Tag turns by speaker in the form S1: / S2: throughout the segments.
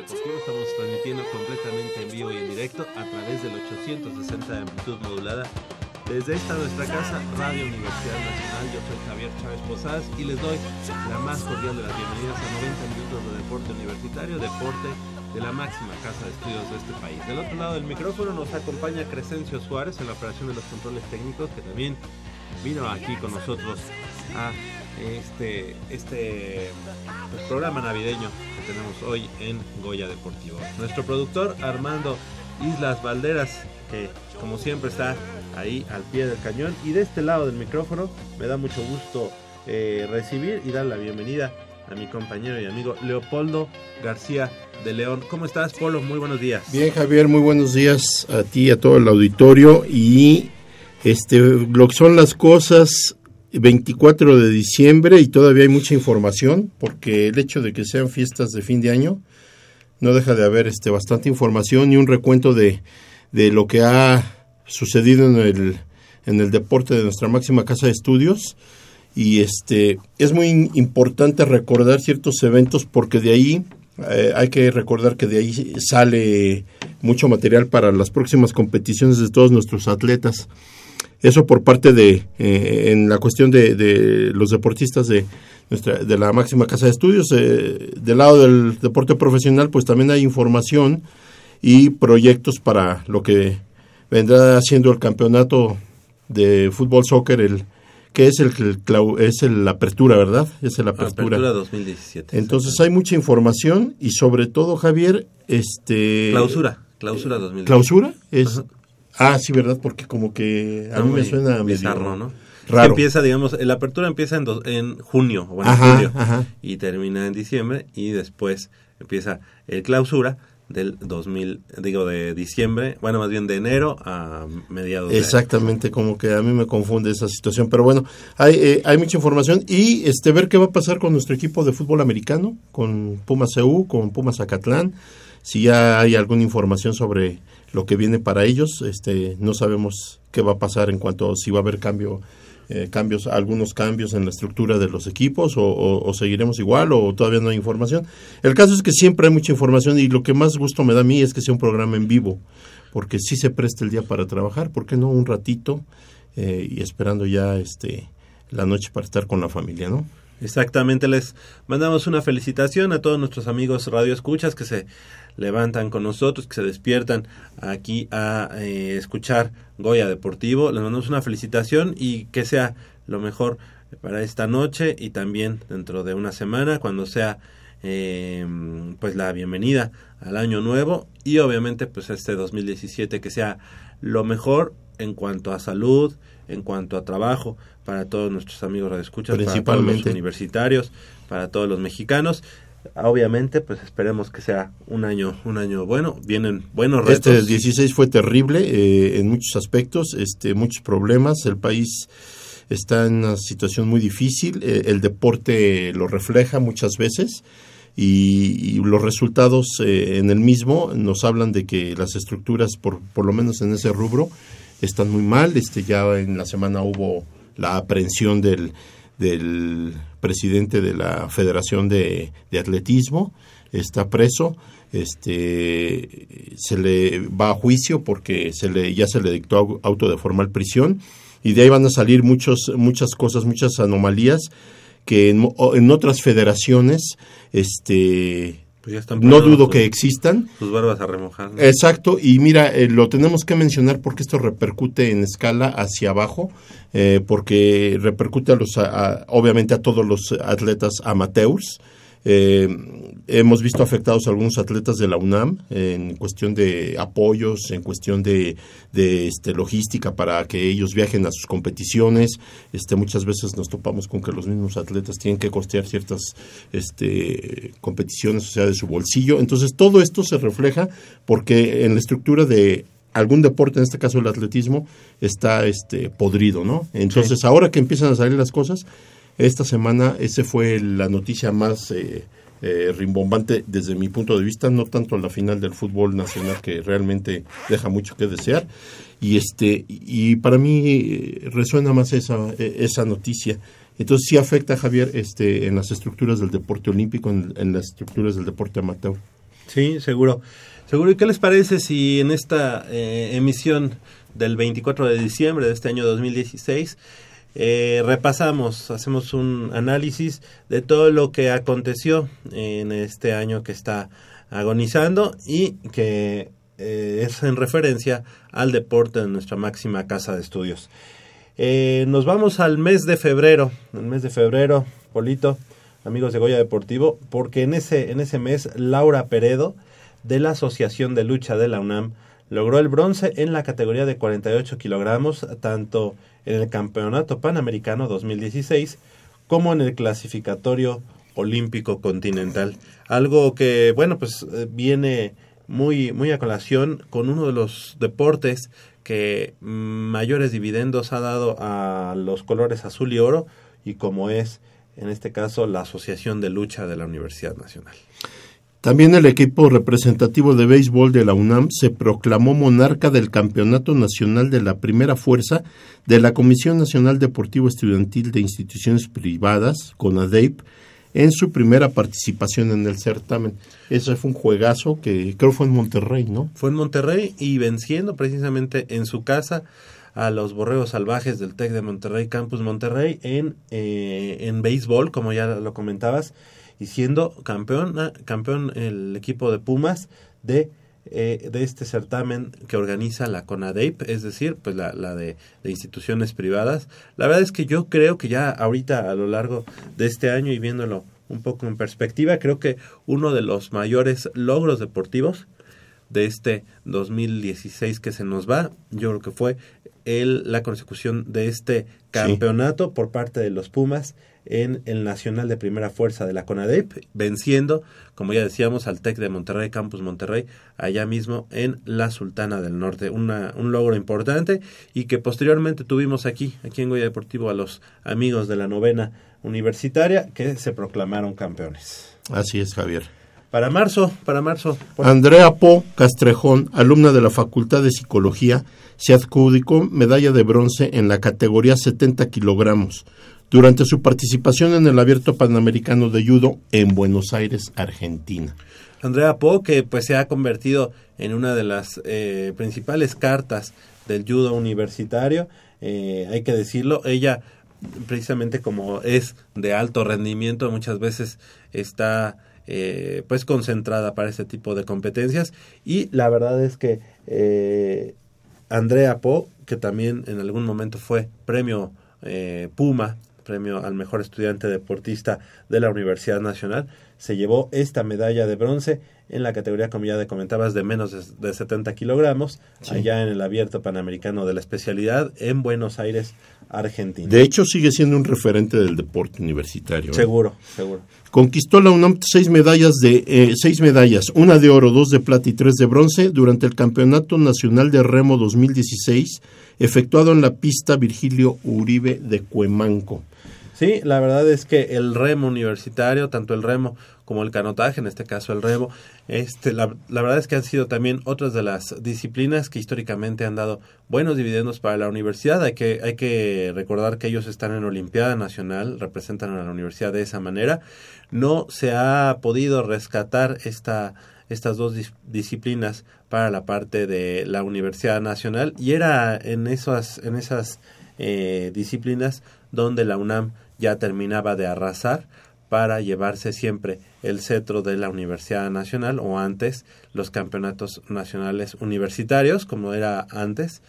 S1: Deportivo, estamos transmitiendo completamente en vivo y en directo a través del 860 de amplitud modulada. Desde esta nuestra casa, Radio Universidad Nacional, yo soy Javier Chávez Posadas y les doy la más cordial de las bienvenidas a 90 minutos de deporte universitario, deporte de la máxima casa de estudios de este país. Del otro lado del micrófono nos acompaña Crescencio Suárez en la operación de los controles técnicos, que también vino aquí con nosotros a este, este pues, programa navideño que tenemos hoy en Goya Deportivo. Nuestro productor Armando Islas Valderas, que como siempre está ahí al pie del cañón. Y de este lado del micrófono me da mucho gusto eh, recibir y dar la bienvenida a mi compañero y amigo Leopoldo García de León. ¿Cómo estás, Polo? Muy buenos días.
S2: Bien, Javier, muy buenos días a ti y a todo el auditorio. Y este, lo que son las cosas, 24 de diciembre y todavía hay mucha información, porque el hecho de que sean fiestas de fin de año, no deja de haber este, bastante información y un recuento de, de lo que ha sucedido en el, en el deporte de nuestra máxima casa de estudios. Y este, es muy importante recordar ciertos eventos porque de ahí eh, hay que recordar que de ahí sale mucho material para las próximas competiciones de todos nuestros atletas. Eso por parte de, eh, en la cuestión de, de los deportistas de, nuestra, de la máxima casa de estudios. Eh, del lado del deporte profesional, pues también hay información y proyectos para lo que vendrá siendo el campeonato de fútbol soccer, el que es el, el clau- es el apertura, ¿verdad? Es el apertura.
S1: Apertura 2017.
S2: Entonces hay mucha información y sobre todo, Javier, este
S1: Clausura, clausura 2017.
S2: ¿Clausura? Es
S1: Ajá.
S2: Ah, sí, ¿verdad? Porque como que a
S1: Está
S2: mí me suena medio
S1: bizarro, ¿no? Que
S2: Raro.
S1: empieza, digamos, la apertura empieza en, dos- en junio, o bueno, en
S2: Ajá,
S1: julio,
S2: ajá.
S1: y termina en diciembre, y después empieza el clausura, del 2000, digo, de diciembre, bueno, más bien de enero a mediados de
S2: Exactamente, como que a mí me confunde esa situación, pero bueno, hay, eh, hay mucha información y este ver qué va a pasar con nuestro equipo de fútbol americano, con Pumas CU, con Pumas Zacatlán, si ya hay alguna información sobre lo que viene para ellos, este no sabemos qué va a pasar en cuanto a si va a haber cambio eh, cambios, algunos cambios en la estructura de los equipos o, seguiremos igual o todavía no hay información. El caso es que siempre hay mucha información y lo que más gusto me da a mí es que sea un programa en vivo, porque sí se presta el día para trabajar, ¿por qué no un ratito eh, y esperando ya este la noche para estar con la familia, ¿no?
S1: Exactamente, les mandamos una felicitación a todos nuestros amigos Radio Escuchas que se levantan con nosotros, que se despiertan aquí a eh, escuchar Goya Deportivo. Les mandamos una felicitación y que sea lo mejor para esta noche y también dentro de una semana cuando sea eh, pues la bienvenida al año nuevo y obviamente pues este 2017 que sea lo mejor en cuanto a salud, en cuanto a trabajo para todos nuestros amigos radioescuchas, para todos los universitarios, para todos los mexicanos. Obviamente, pues esperemos que sea un año, un año bueno. Vienen buenos retos.
S2: Este 16 fue terrible eh, en muchos aspectos, este, muchos problemas. El país está en una situación muy difícil. eh, el deporte lo refleja muchas veces y, y los resultados eh, en el mismo nos hablan de que las estructuras, por, por lo menos en ese rubro, están muy mal. Este ya en la semana hubo la aprehensión del, del presidente de la Federación de, Atletismo, está preso, este se le va a juicio porque se le ya se le dictó au- auto de formal prisión y de ahí van a salir muchos muchas cosas, muchas anomalías que en, en otras federaciones este
S1: Pues ya están
S2: no dudo
S1: sus-
S2: que existan
S1: Sus barbas a remojar. ¿no?
S2: Exacto, y mira, eh, lo tenemos que mencionar porque esto repercute en escala hacia abajo, eh, porque repercute a los, a- a- obviamente a todos los atletas amateurs. Eh, hemos visto afectados a algunos atletas de la UNAM en cuestión de apoyos, en cuestión de, de, este, logística para que ellos viajen a sus competiciones. Este, muchas veces nos topamos con que los mismos atletas tienen que costear ciertas este, competiciones, o sea, de su bolsillo. Entonces, todo esto se refleja porque en la estructura de algún deporte, en este caso el atletismo, está este, podrido, ¿no? Entonces, ahora que empiezan a salir las cosas, esta semana esa fue la noticia más eh, eh, rimbombante desde mi punto de vista, no tanto la final del fútbol nacional que realmente deja mucho que desear y este y para mí eh, resuena más esa eh, esa noticia. Entonces sí afecta Javier este en las estructuras del deporte olímpico, en, en las estructuras del deporte amateur.
S1: Sí, seguro. Seguro. ¿Y qué les parece si en esta eh, emisión del 24 de diciembre de este año 2016 eh, repasamos, hacemos un análisis de todo lo que aconteció en este año que está agonizando y que eh, es en referencia al deporte de nuestra máxima casa de estudios. Eh, nos vamos al mes de febrero, el mes de febrero, Polito, amigos de Goya Deportivo, porque en ese, en ese mes Laura Peredo, de la Asociación de Lucha de la UNAM, logró el bronce en la categoría de 48 kilogramos, tanto en el Campeonato Panamericano 2016 como en el clasificatorio olímpico continental. Algo que, bueno, pues eh, viene muy, muy a colación con uno de los deportes que mayores dividendos ha dado a los colores azul y oro y como es en este caso la Asociación de Lucha de la Universidad Nacional.
S2: También el equipo representativo de béisbol de la UNAM se proclamó monarca del Campeonato Nacional de la Primera Fuerza de la Comisión Nacional Deportivo Estudiantil de Instituciones Privadas, CONADEIP, en su primera participación en el certamen. Ese fue un juegazo que creo fue en Monterrey, ¿no?
S1: Fue en Monterrey y venciendo precisamente en su casa a los borregos salvajes del TEC de Monterrey, Campus Monterrey, en, eh, en béisbol, como ya lo comentabas, y siendo campeón, ah, campeón el equipo de Pumas de, eh, de este certamen que organiza la CONADEIP, es decir, pues la, la de, de instituciones privadas. La verdad es que yo creo que ya ahorita a lo largo de este año y viéndolo un poco en perspectiva, creo que uno de los mayores logros deportivos de este 2016 que se nos va, yo creo que fue el, la consecución de este campeonato por parte de los Pumas en el Nacional de Primera Fuerza de la CONADEP, venciendo, como ya decíamos, al TEC de Monterrey, Campus Monterrey, allá mismo en la Sultana del Norte. Una, un logro importante y que posteriormente tuvimos aquí, aquí en Goya Deportivo, a los amigos de la novena universitaria que se proclamaron campeones.
S2: Así es, Javier.
S1: Para marzo, para marzo. por-
S2: Andrea Po Castrejón, alumna de la Facultad de Psicología, se adjudicó medalla de bronce en la categoría 70 kilogramos durante su participación en el Abierto Panamericano de Judo en Buenos Aires, Argentina.
S1: Andrea Po, que pues se ha convertido en una de las eh, principales cartas del judo universitario, eh, hay que decirlo, ella precisamente como es de alto rendimiento, muchas veces está eh, pues concentrada para ese tipo de competencias y la verdad es que eh, Andrea Po, que también en algún momento fue premio eh, Puma, premio al mejor estudiante deportista de la Universidad Nacional, se llevó esta medalla de bronce en la categoría, como ya te comentabas, de menos de, de 70 kilogramos, allá en el abierto panamericano de la especialidad en Buenos Aires, Argentina.
S2: De hecho, sigue siendo un referente del deporte universitario. ¿eh?
S1: seguro, seguro.
S2: Conquistó la UNAM seis medallas de eh, seis medallas, una de oro, dos de plata y tres de bronce durante el Campeonato Nacional de Remo 2016, efectuado en la pista Virgilio Uribe de Cuemanco.
S1: Sí, la verdad es que el remo universitario, tanto el remo como el canotaje, en este caso el remo, este, la, la verdad es que han sido también otras de las disciplinas que históricamente han dado buenos dividendos para la universidad. Hay que, hay que recordar que ellos están en Olimpiada Nacional, representan a la universidad de esa manera. No se ha podido rescatar esta, estas dos dis- disciplinas para la parte de la Universidad Nacional y era en esas, en esas eh, disciplinas donde la UNAM ya terminaba de arrasar para llevarse siempre el cetro de la Universidad Nacional o antes los campeonatos nacionales universitarios como era antes.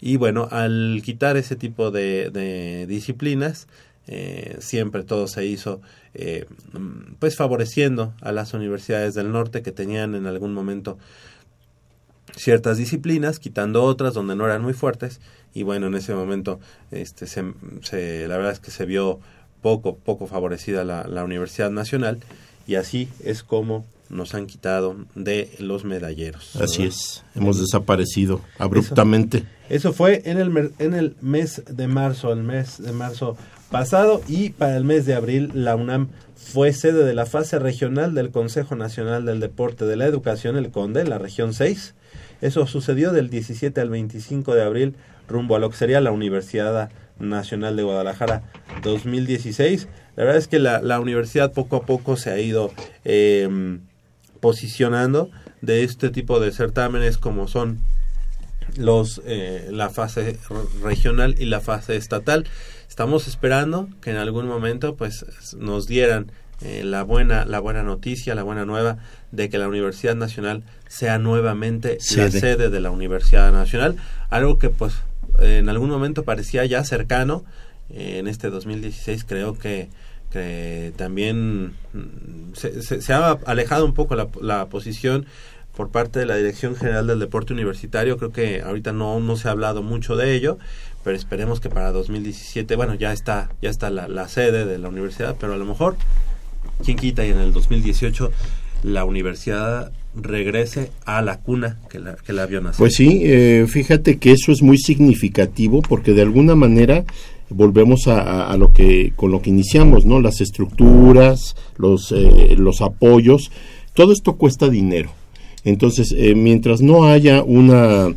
S1: Y bueno al quitar ese tipo de, disciplinas eh, siempre todo se hizo eh, pues favoreciendo a las universidades del norte que tenían en algún momento ciertas disciplinas, quitando otras donde no eran muy fuertes. Y bueno, en ese momento este se, se- la verdad es que se vio poco poco favorecida la, la Universidad Nacional y así es como nos han quitado de los medalleros.
S2: Así
S1: ¿verdad?
S2: es, hemos desaparecido abruptamente.
S1: Eso fue en el, en el mes de marzo, el mes de marzo pasado y para el mes de abril la UNAM fue sede de la fase regional del Consejo Nacional del Deporte de la Educación, el CONDE, la región 6. Eso sucedió del 17 al 25 de abril rumbo a lo que sería la Universidad Nacional de Guadalajara 2016. La verdad es que la, la universidad poco a poco se ha ido eh, posicionando de este tipo de certámenes como son los eh, la fase regional y la fase estatal. Estamos esperando que en algún momento pues nos dieran eh, la buena la buena noticia, la buena nueva de que la Universidad Nacional sea nuevamente la
S2: sede
S1: de la Universidad Nacional, algo que pues en algún momento parecía ya cercano. Eh, en este 2016 creo que que también mm, se, se- ha alejado un poco la, la posición por parte de la Dirección General del Deporte Universitario. Creo que ahorita no, no se ha hablado mucho de ello, pero esperemos que para 2017, bueno, ya está, ya está la, la sede de la universidad, pero a lo mejor, ¿quién quita? Y en el 2018 la universidad regrese a la cuna que la, que la vio nacer.
S2: Pues sí, eh, fíjate que eso es muy significativo porque de alguna manera volvemos a, lo que con lo que iniciamos, ¿no? Las estructuras, los eh, los apoyos, todo esto cuesta dinero. Entonces, eh, mientras no haya una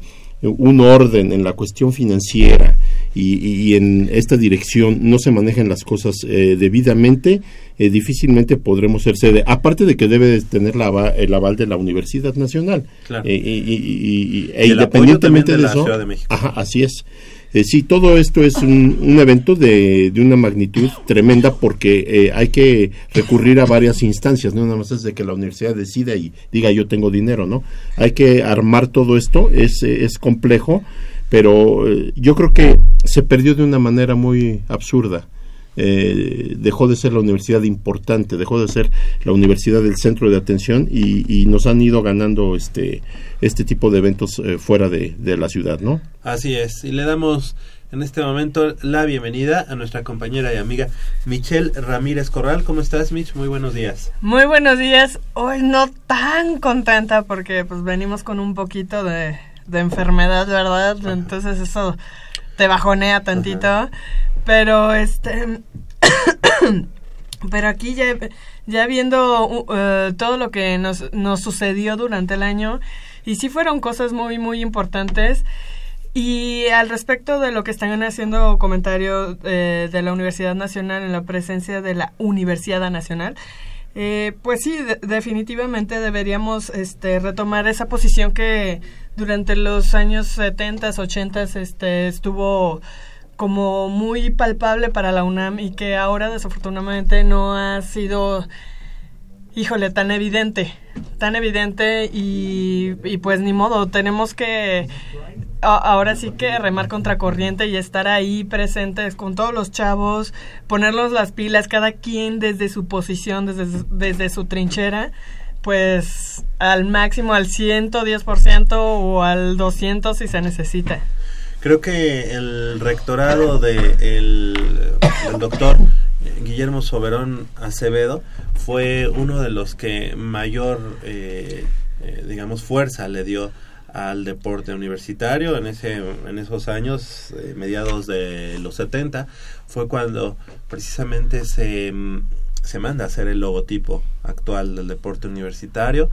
S2: un orden en la cuestión financiera y, y en esta dirección no se manejen las cosas eh, debidamente, eh, difícilmente podremos ser sede. Aparte de que debe de tener la, el aval de la Universidad Nacional.
S1: Claro.
S2: Eh, y, e independientemente
S1: de
S2: de
S1: la
S2: eso,
S1: de México.
S2: ajá, así es. Eh, sí, todo esto es un, un evento de, de una magnitud tremenda porque eh, hay que recurrir a varias instancias, no nada más es de que la universidad decida y diga yo tengo dinero, ¿no? Hay que armar todo esto, es, es complejo, pero eh, yo creo que se perdió de una manera muy absurda. eh, dejó de ser la universidad importante, dejó de ser la universidad del centro de atención y, y nos han ido ganando este, este tipo de eventos eh, fuera de, de la ciudad, ¿no?
S1: Así es, y le damos en este momento la bienvenida a nuestra compañera y amiga Michelle Ramírez Corral. ¿Cómo estás, Mich? Muy buenos días.
S3: Muy buenos días. Hoy no tan contenta porque pues venimos con un poquito de, de enfermedad, ¿verdad? Entonces eso te bajonea tantito. Pero este pero aquí ya ya viendo uh, eh, todo lo que nos, nos sucedió durante el año y sí fueron cosas muy muy importantes y al respecto de lo que están haciendo comentario eh, de la Universidad Nacional en la presencia de la Universidad Nacional, eh, pues sí, de- definitivamente deberíamos este, retomar esa posición que durante los años 70, 80 este, estuvo como muy palpable para la UNAM y que ahora desafortunadamente no ha sido, híjole, tan evidente, tan evidente y, y pues ni modo, tenemos que ahora sí que remar contra corriente y estar ahí presentes con todos los chavos, ponerlos las pilas, cada quien desde su posición, desde, desde su trinchera, pues al máximo, al 110% o al 200 si se necesita.
S1: Creo que el rectorado de el, del doctor Guillermo Soberón Acevedo fue uno de los que mayor, eh, eh, digamos, fuerza le dio al deporte universitario en ese en esos años eh, mediados de los 70 fue cuando precisamente se mm, se manda a hacer el logotipo actual del deporte universitario.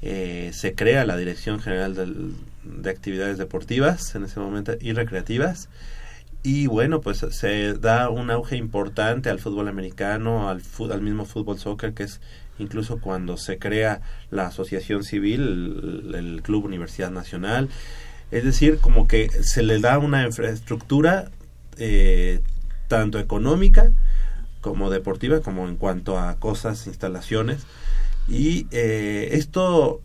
S1: Eh, se crea la Dirección General de Actividades Deportivas en ese momento y recreativas. Y bueno pues se da un auge importante al fútbol americano al, al mismo fútbol soccer que es incluso cuando se crea la asociación civil el, club Universidad Nacional. Es decir como que se le da una infraestructura eh, tanto económica como deportiva como en cuanto a cosas instalaciones. Y eh, esto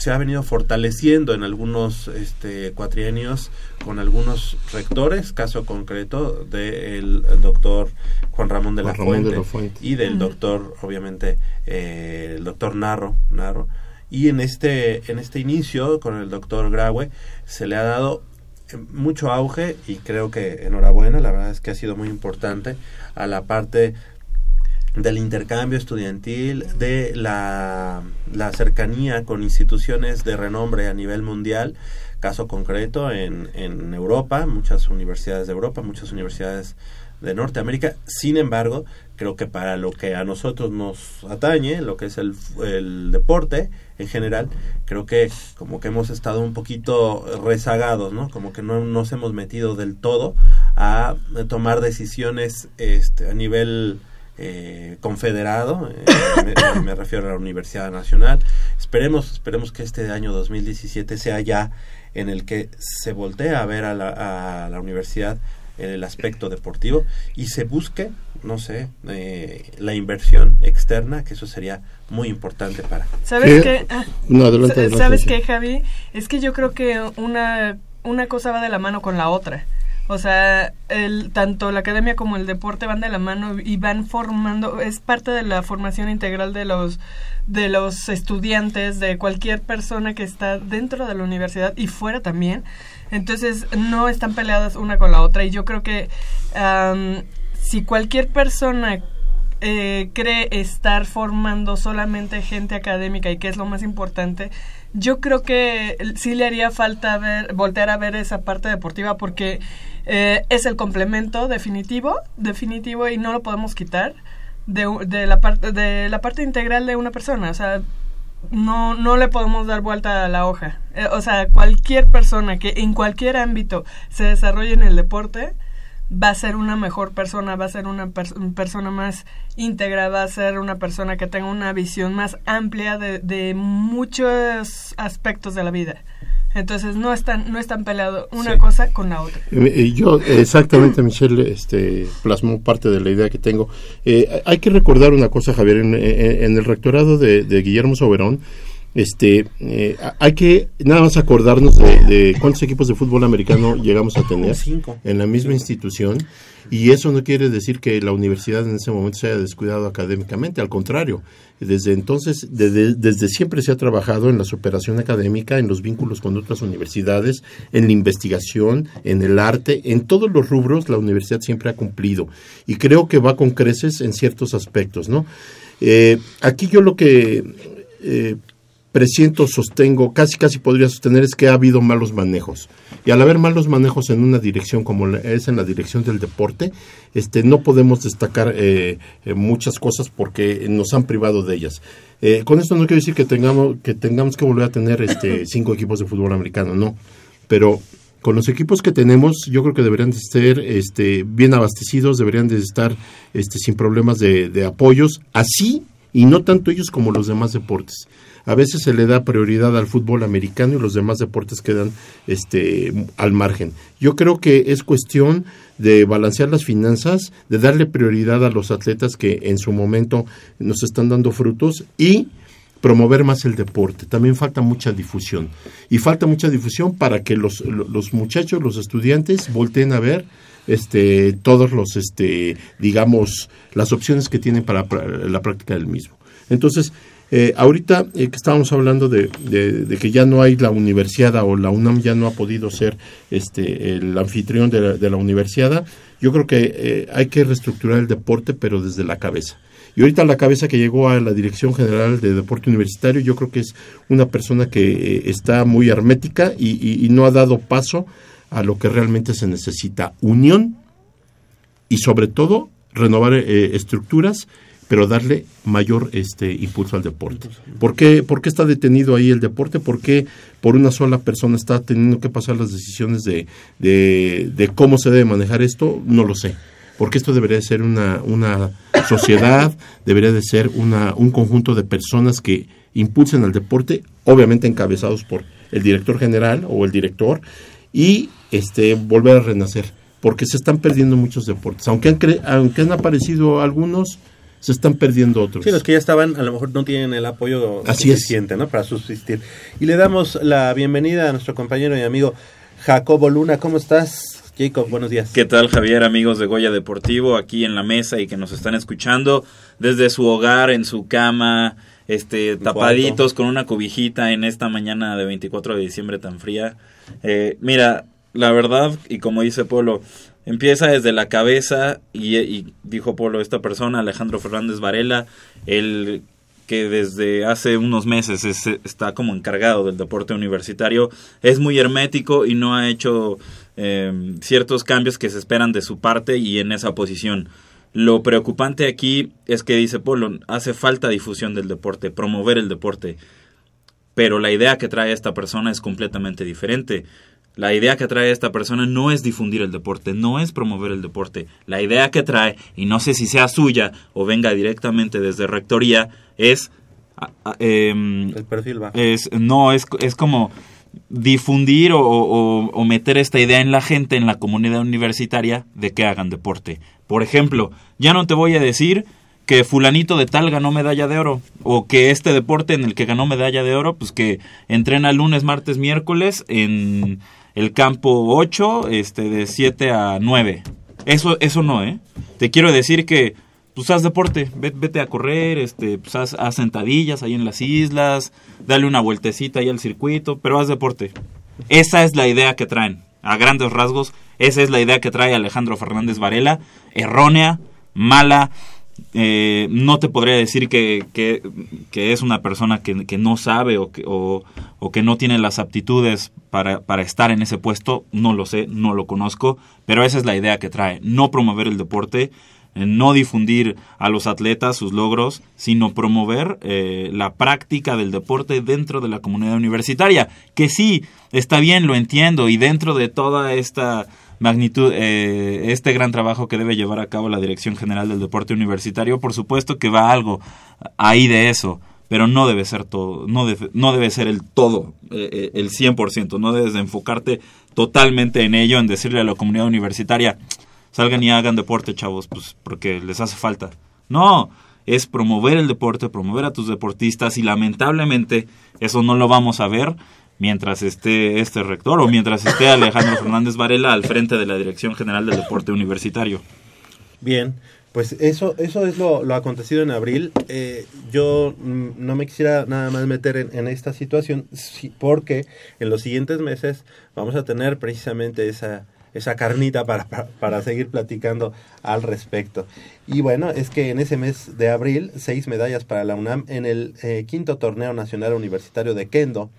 S1: se ha venido fortaleciendo en algunos este, cuatrienios con algunos rectores, caso concreto del doctor Juan Ramón de la,
S2: Juan Ramón de
S1: Fuente,
S2: la Fuente.
S1: y del doctor, obviamente, eh, el doctor Narro, Narro. Y en este, en este inicio con el doctor Graue se le ha dado eh, mucho auge y creo que enhorabuena, la verdad es que ha sido muy importante a la parte del intercambio estudiantil, de la, cercanía con instituciones de renombre a nivel mundial, caso concreto en, en Europa, muchas universidades de Europa, muchas universidades de Norteamérica. Sin embargo, creo que para lo que a nosotros nos atañe, lo que es el, el deporte en general, creo que como que hemos estado un poquito rezagados, ¿no? Como que no nos hemos metido del todo a tomar decisiones este, a nivel eh, confederado, eh, me, me refiero a la Universidad Nacional. Esperemos, esperemos que este año 2017 sea ya en el que se voltee a ver a la, a la universidad en el aspecto deportivo y se busque, no sé, eh, la inversión externa, que eso sería muy importante para.
S3: ¿Sabes
S2: ¿Qué?
S3: qué? Ah,
S2: No, adelante, adelante,
S3: ¿Sabes qué, Javi? Es que yo creo que una, una cosa va de la mano con la otra. O sea, el, tanto la academia como el deporte van de la mano y van formando, es parte de la formación integral de los, de los estudiantes, de cualquier persona que está dentro de la universidad y fuera también. Entonces, no están peleadas una con la otra. Y yo creo que am, si cualquier persona eh, cree estar formando solamente gente académica y que es lo más importante, yo creo que sí le haría falta ver, voltear a ver esa parte deportiva porque eh, es el complemento definitivo, definitivo y no lo podemos quitar de, de la parte de la parte integral de una persona, o sea, no no le podemos dar vuelta a la hoja. Eh, o sea, cualquier persona que en cualquier ámbito se desarrolle en el deporte va a ser una mejor persona, va a ser una pers- persona más íntegra, va a ser una persona que tenga una visión más amplia de muchos aspectos de la vida. Entonces no están, no están peleados una
S1: Sí.
S3: cosa con la otra.
S2: Yo, exactamente, Michelle este, plasmó parte de la idea que tengo. Eh, hay que recordar una cosa, Javier, en, en- en el rectorado de, de Guillermo Soberón, este, eh, hay que nada más acordarnos de, de cuántos equipos de fútbol americano llegamos a tener
S1: Cinco.
S2: en la misma institución y eso no quiere decir que la universidad en ese momento se haya descuidado académicamente, al contrario, desde entonces, desde, desde siempre se ha trabajado en la superación académica, en los vínculos con otras universidades, en la investigación, en el arte, en todos los rubros la universidad siempre ha cumplido y creo que va con creces en ciertos aspectos, ¿no? Eh, aquí yo lo que eh, presiento, sostengo, casi casi podría sostener es que ha habido malos manejos. Y al haber malos manejos en una dirección como es en la dirección del deporte, este no podemos destacar eh, eh, muchas cosas porque nos han privado de ellas. Eh, con esto no quiero decir que tengamos que tengamos que volver a tener este cinco equipos de fútbol americano, no. Pero con los equipos que tenemos, yo creo que deberían de ser este, bien abastecidos, deberían de estar este, sin problemas de, de apoyos, así y no tanto ellos como los demás deportes. A veces se le da prioridad al fútbol americano y los demás deportes quedan este, al margen. Yo creo que es cuestión de balancear las finanzas, de darle prioridad a los atletas que en su momento nos están dando frutos y promover más el deporte. También falta mucha difusión. Y falta mucha difusión para que los, lo- los muchachos, los estudiantes, volteen a ver este, todos los, este, digamos, las opciones que tienen para la práctica del mismo. Entonces, eh, ahorita eh, que estábamos hablando de, que ya no hay la universidad o la UNAM ya no ha podido ser este, el anfitrión de la, de la universidad, yo creo que eh, hay que reestructurar el deporte, pero desde la cabeza. Y ahorita la cabeza que llegó a la Dirección General de Deporte Universitario, yo creo que es una persona que está muy hermética y, no ha dado paso a lo que realmente se necesita. Unión y sobre todo renovar estructuras, pero darle mayor este impulso al deporte. ¿Por qué, ¿Por qué está detenido ahí el deporte? ¿Por qué por una sola persona está teniendo que pasar las decisiones de, de, de cómo se debe manejar esto? No lo sé. Porque esto debería de ser una, una sociedad, debería de ser una, un conjunto de personas que impulsen al deporte, obviamente encabezados por el director general o el director, y este volver a renacer porque se están perdiendo muchos deportes aunque han cre- aunque han aparecido algunos se están perdiendo otros
S1: Sí, los que ya estaban a lo mejor no tienen el apoyo
S2: Así
S1: suficiente ¿no? para subsistir. Y le damos la bienvenida a nuestro compañero y amigo Jacobo Luna. ¿Cómo estás, Jacob? Buenos días.
S4: ¿Qué tal Javier, amigos de Goya Deportivo, aquí en la mesa y que nos están escuchando desde su hogar, en su cama, este, tapaditos con una cobijita en esta mañana de 24 de diciembre tan fría? Eh, mira, la verdad, y como dice Polo, empieza desde la cabeza y, y dijo Polo, esta persona, Alejandro Fernández Varela, el que desde hace unos meses es- está como encargado del deporte universitario, es muy hermético y no ha hecho eh, ciertos cambios que se esperan de su parte y en esa posición. Lo preocupante aquí es que dice Polo, hace falta difusión del deporte, promover el deporte, pero la idea que trae esta persona es completamente diferente. La idea que trae esta persona no es difundir el deporte, no es promover el deporte. La idea que trae, y no sé si sea suya o venga directamente desde rectoría, es... em,
S1: El perfil va.
S4: es no es, es como difundir o, o- o meter esta idea en la gente en la comunidad universitaria de que hagan deporte por ejemplo ya no te voy a decir que fulanito de tal ganó medalla de oro o que este deporte en el que ganó medalla de oro pues que entrena lunes martes miércoles en el campo 8 este de 7 a 9 eso eso no eh te quiero decir que pues haz deporte, ve- vete a correr, este, pues haz, haz sentadillas ahí en las islas, dale una vueltecita ahí al circuito, pero haz deporte. Esa es la idea que traen, a grandes rasgos, esa es la idea que trae Alejandro Fernández Varela, errónea, mala, eh, no te podría decir que, que, es una persona que, que no sabe o que, o, o que no tiene las aptitudes para, para estar en ese puesto, no lo sé, no lo conozco, pero esa es la idea que trae, no promover el deporte, eh, no difundir a los atletas sus logros, sino promover eh, la práctica del deporte dentro de la comunidad universitaria, que sí, está bien, lo entiendo, y dentro de toda esta magnitud, eh, este gran trabajo que debe llevar a cabo la Dirección General del Deporte Universitario, por supuesto que va algo ahí de eso, pero no debe ser todo, no debe, no debe ser el todo, eh, eh, el 100%, no debes de enfocarte totalmente en ello, en decirle a la comunidad universitaria, salgan y hagan deporte, chavos, pues porque les hace falta. No, es promover el deporte, promover a tus deportistas y lamentablemente eso no lo vamos a ver mientras esté este rector o mientras esté Alejandro Fernández Varela al frente de la Dirección General del Deporte Universitario.
S1: Bien, pues eso, eso es lo, lo acontecido en abril. Eh, yo mm, no me quisiera nada más meter en, en esta situación porque en los siguientes meses vamos a tener precisamente esa, esa carnita para, para, para seguir platicando al respecto. Y bueno, es que en ese mes de abril, seis medallas para la UNAM en el eh, quinto torneo nacional universitario de Kendo,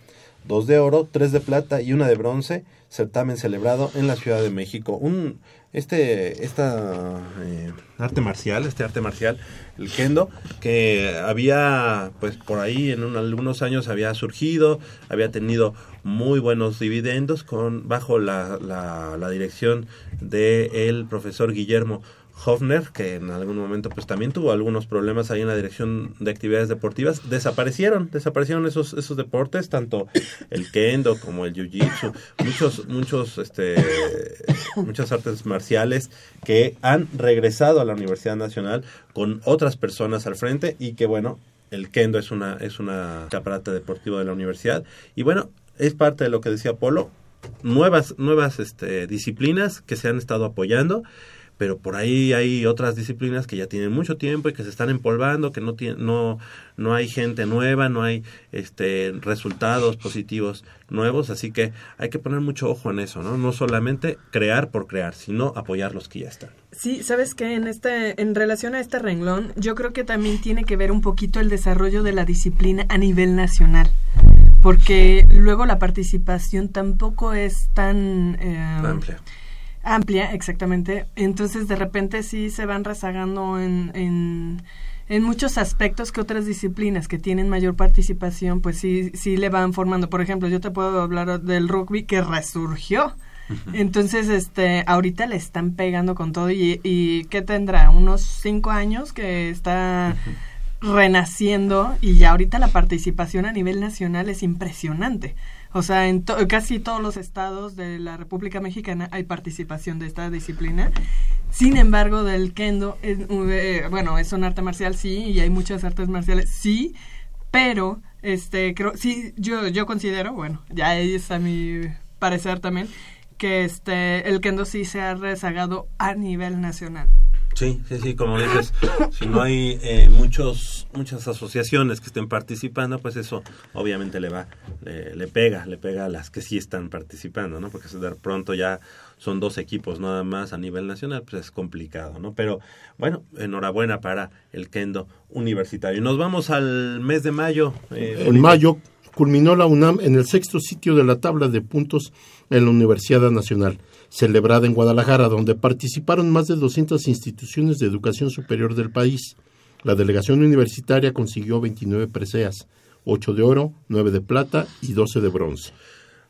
S1: dos de oro, tres de plata y una de bronce, certamen celebrado en la Ciudad de México. Un este esta eh, arte marcial, este arte marcial, el kendo, que había pues por ahí en un- algunos años había surgido, había tenido muy buenos dividendos con bajo la, la, la dirección de el profesor Guillermo Hofner, que en algún momento pues también tuvo algunos problemas ahí en la dirección de actividades deportivas, desaparecieron, desaparecieron esos, esos deportes, tanto el kendo como el jiu-jitsu, muchos, muchos, este, muchas artes marciales que han regresado a la Universidad Nacional con otras personas al frente y que bueno, el kendo es una, es una caparata deportivo de la universidad. Y bueno, es parte de lo que decía Polo, nuevas, nuevas este, disciplinas que se han estado apoyando pero por ahí hay otras disciplinas que ya tienen mucho tiempo y que se están empolvando, que no tiene, no no hay gente nueva, no hay este resultados positivos nuevos, así que hay que poner mucho ojo en eso, ¿no? No solamente crear por crear, sino apoyar los que ya están.
S3: Sí, sabes que en este, en relación a este renglón, yo creo que también tiene que ver un poquito el desarrollo de la disciplina a nivel nacional, porque luego la participación tampoco es tan eh,
S1: Amplia.
S3: Amplia, exactamente. Entonces de repente sí se van rezagando en, en, en muchos aspectos que otras disciplinas que tienen mayor participación, pues sí, sí le van formando. Por ejemplo, yo te puedo hablar del rugby que resurgió. Entonces, este, ahorita le están pegando con todo y, y ¿qué tendrá? Unos cinco años que está renaciendo y ya ahorita la participación a nivel nacional es impresionante. O sea, en to- casi todos los estados de la República Mexicana hay participación de esta disciplina. Sin embargo, del kendo, es, eh, bueno, es un arte marcial, sí, y hay muchas artes marciales, sí, pero, este, creo, sí, yo, yo considero, bueno, ya ahí está mi parecer también, que este, el kendo sí se ha rezagado a nivel nacional.
S1: Sí, sí, sí, como dices, si no hay eh, muchos, muchas asociaciones que estén participando, pues eso obviamente le va, le, le pega, le pega a las que sí están participando, ¿no? Porque de pronto ya son dos equipos nada más a nivel nacional, pues es complicado, ¿no? Pero bueno, enhorabuena para el kendo universitario. Nos vamos al mes de mayo. eh,
S2: En mayo culminó la UNAM en el sexto sitio de la tabla de puntos en la Universidad Nacional, celebrada en Guadalajara, donde participaron más de 200 instituciones de educación superior del país. La delegación universitaria consiguió 29 preseas, 8 de oro, 9 de plata y 12 de bronce.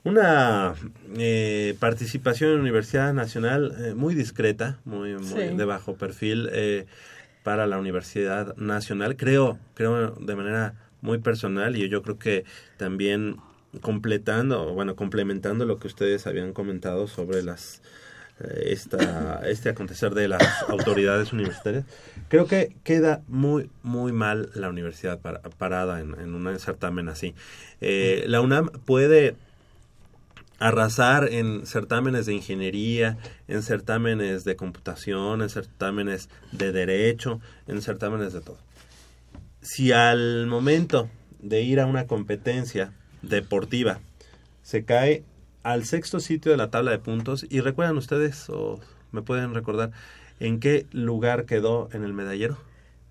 S1: Una eh, participación en la Universidad Nacional eh, muy discreta, muy, muy
S3: Sí.
S1: de bajo perfil eh, para la Universidad Nacional. Creo, creo de manera muy personal y yo creo que también completando, bueno, complementando lo que ustedes habían comentado sobre las eh, esta, este acontecer de las autoridades universitarias, creo que queda muy, muy mal la universidad para- parada en, en un certamen así. Eh, la UNAM puede arrasar en certámenes de ingeniería, en certámenes de computación, en certámenes de derecho, en certámenes de todo. Si al momento de ir a una competencia deportiva se cae al sexto sitio de la tabla de puntos, y recuerdan ustedes, o me pueden recordar, en qué lugar quedó en el medallero,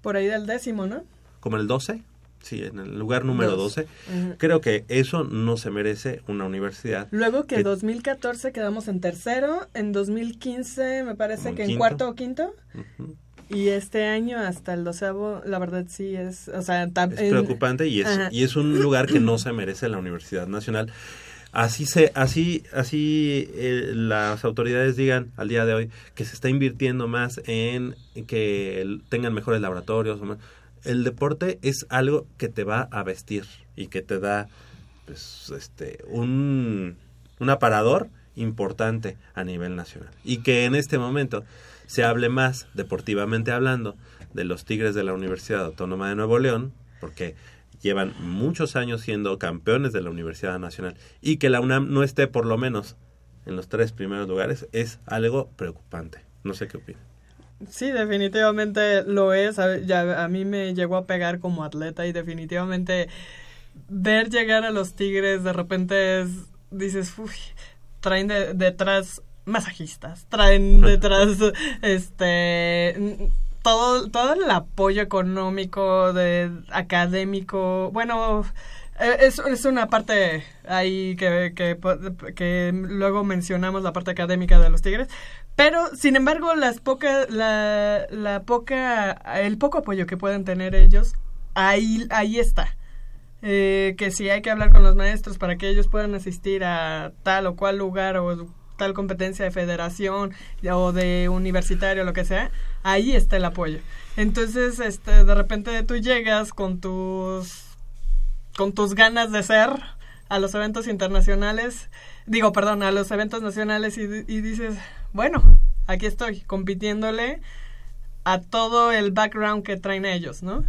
S3: Por ahí del décimo, ¿no?
S1: como el 12, sí, en el lugar número
S3: Dos.
S1: 12,
S3: Ujú.
S1: creo que eso no se merece una universidad.
S3: Luego que
S1: Que-
S3: 2014 quedamos en tercero, en 2015 me parece que en cuarto o quinto,
S1: Ujú.
S3: Y este año hasta el doceavo, la verdad sí es, o sea, tam-
S1: es preocupante y es,
S3: Ajá.
S1: y es un lugar que no se merece la Universidad Nacional. Así se, así, así eh, las autoridades digan al día de hoy que se está invirtiendo más en que tengan mejores laboratorios. El deporte es algo que te va a vestir y que te da pues, este, un, un aparador importante a nivel nacional. Y que en este momento se hable más, deportivamente hablando, de los Tigres de la Universidad Autónoma de Nuevo León, porque llevan muchos años siendo campeones de la Universidad Nacional y que la UNAM no esté por lo menos en los tres primeros lugares es algo preocupante. No sé qué opinan.
S3: Sí, definitivamente lo es. A, ya, a mí me llegó a pegar como atleta y definitivamente ver llegar a los Tigres de repente es, dices, uy, traen de- detrás masajistas, traen detrás este todo todo el apoyo económico de académico, bueno, eh, es, es una parte ahí que, que, luego mencionamos la parte académica de los Tigres, pero sin embargo las pocas la, la poca el poco apoyo que pueden tener ellos ahí ahí está. Eh, que si hay que hablar con los maestros para que ellos puedan asistir a tal o cual lugar o tal competencia de federación o de universitario, lo que sea, ahí está el apoyo. Entonces, este, de repente tú llegas con tus con tus ganas de ser a los eventos internacionales, digo, perdón, a los eventos nacionales y, y dices, bueno, aquí estoy compitiéndole a todo el background que traen ellos, ¿no?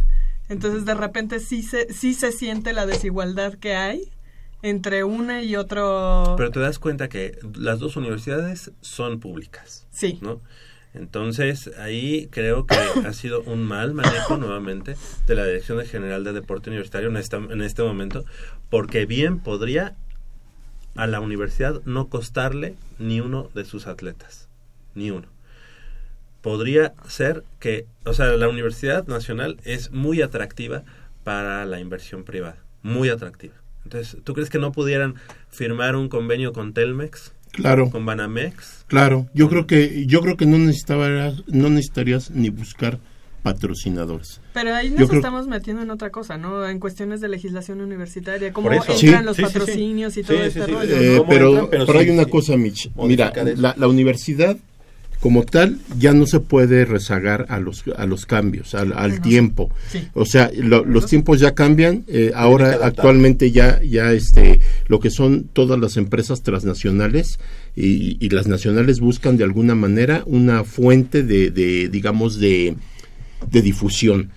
S3: Entonces de repente sí se, sí se siente la desigualdad que hay entre una y otro...
S1: Pero te das cuenta que las dos universidades son públicas.
S3: Sí.
S1: ¿no? Entonces, ahí creo que ha sido un mal manejo nuevamente de la Dirección General de Deporte Universitario en, esta, en este momento, porque bien podría a la universidad no costarle ni uno de sus atletas, ni uno. Podría ser que, o sea, la Universidad Nacional es muy atractiva para la inversión privada, muy atractiva. Entonces, ¿tú crees que no pudieran firmar un convenio con Telmex,
S2: Claro,
S1: con Banamex?
S2: claro. Yo creo que yo creo que no necesitarías no necesitarías ni buscar patrocinadores.
S3: Pero ahí
S2: Yo
S3: nos
S2: creo-
S3: estamos metiendo en otra cosa, ¿no? En cuestiones de legislación universitaria, cómo entran
S2: Sí,
S3: los
S1: sí, sí, sí.
S3: patrocinios y todo
S1: sí,
S3: este
S1: sí.
S3: rollo.
S2: Eh,
S3: ¿no?
S1: ¿Cómo
S2: pero,
S1: entran? Pero
S2: pero hay
S1: sí,
S2: una
S1: sí.
S2: cosa, Mitch. Mira,
S1: Modificar eso.
S2: la, la universidad como tal ya no se puede rezagar a los a los cambios, al, al tiempo.
S3: Sí.
S2: O sea, lo- los tiempos ya cambian. eh, ahora actualmente ya ya este lo que son todas las empresas transnacionales y, y las nacionales buscan de alguna manera una fuente de, de digamos de de difusión.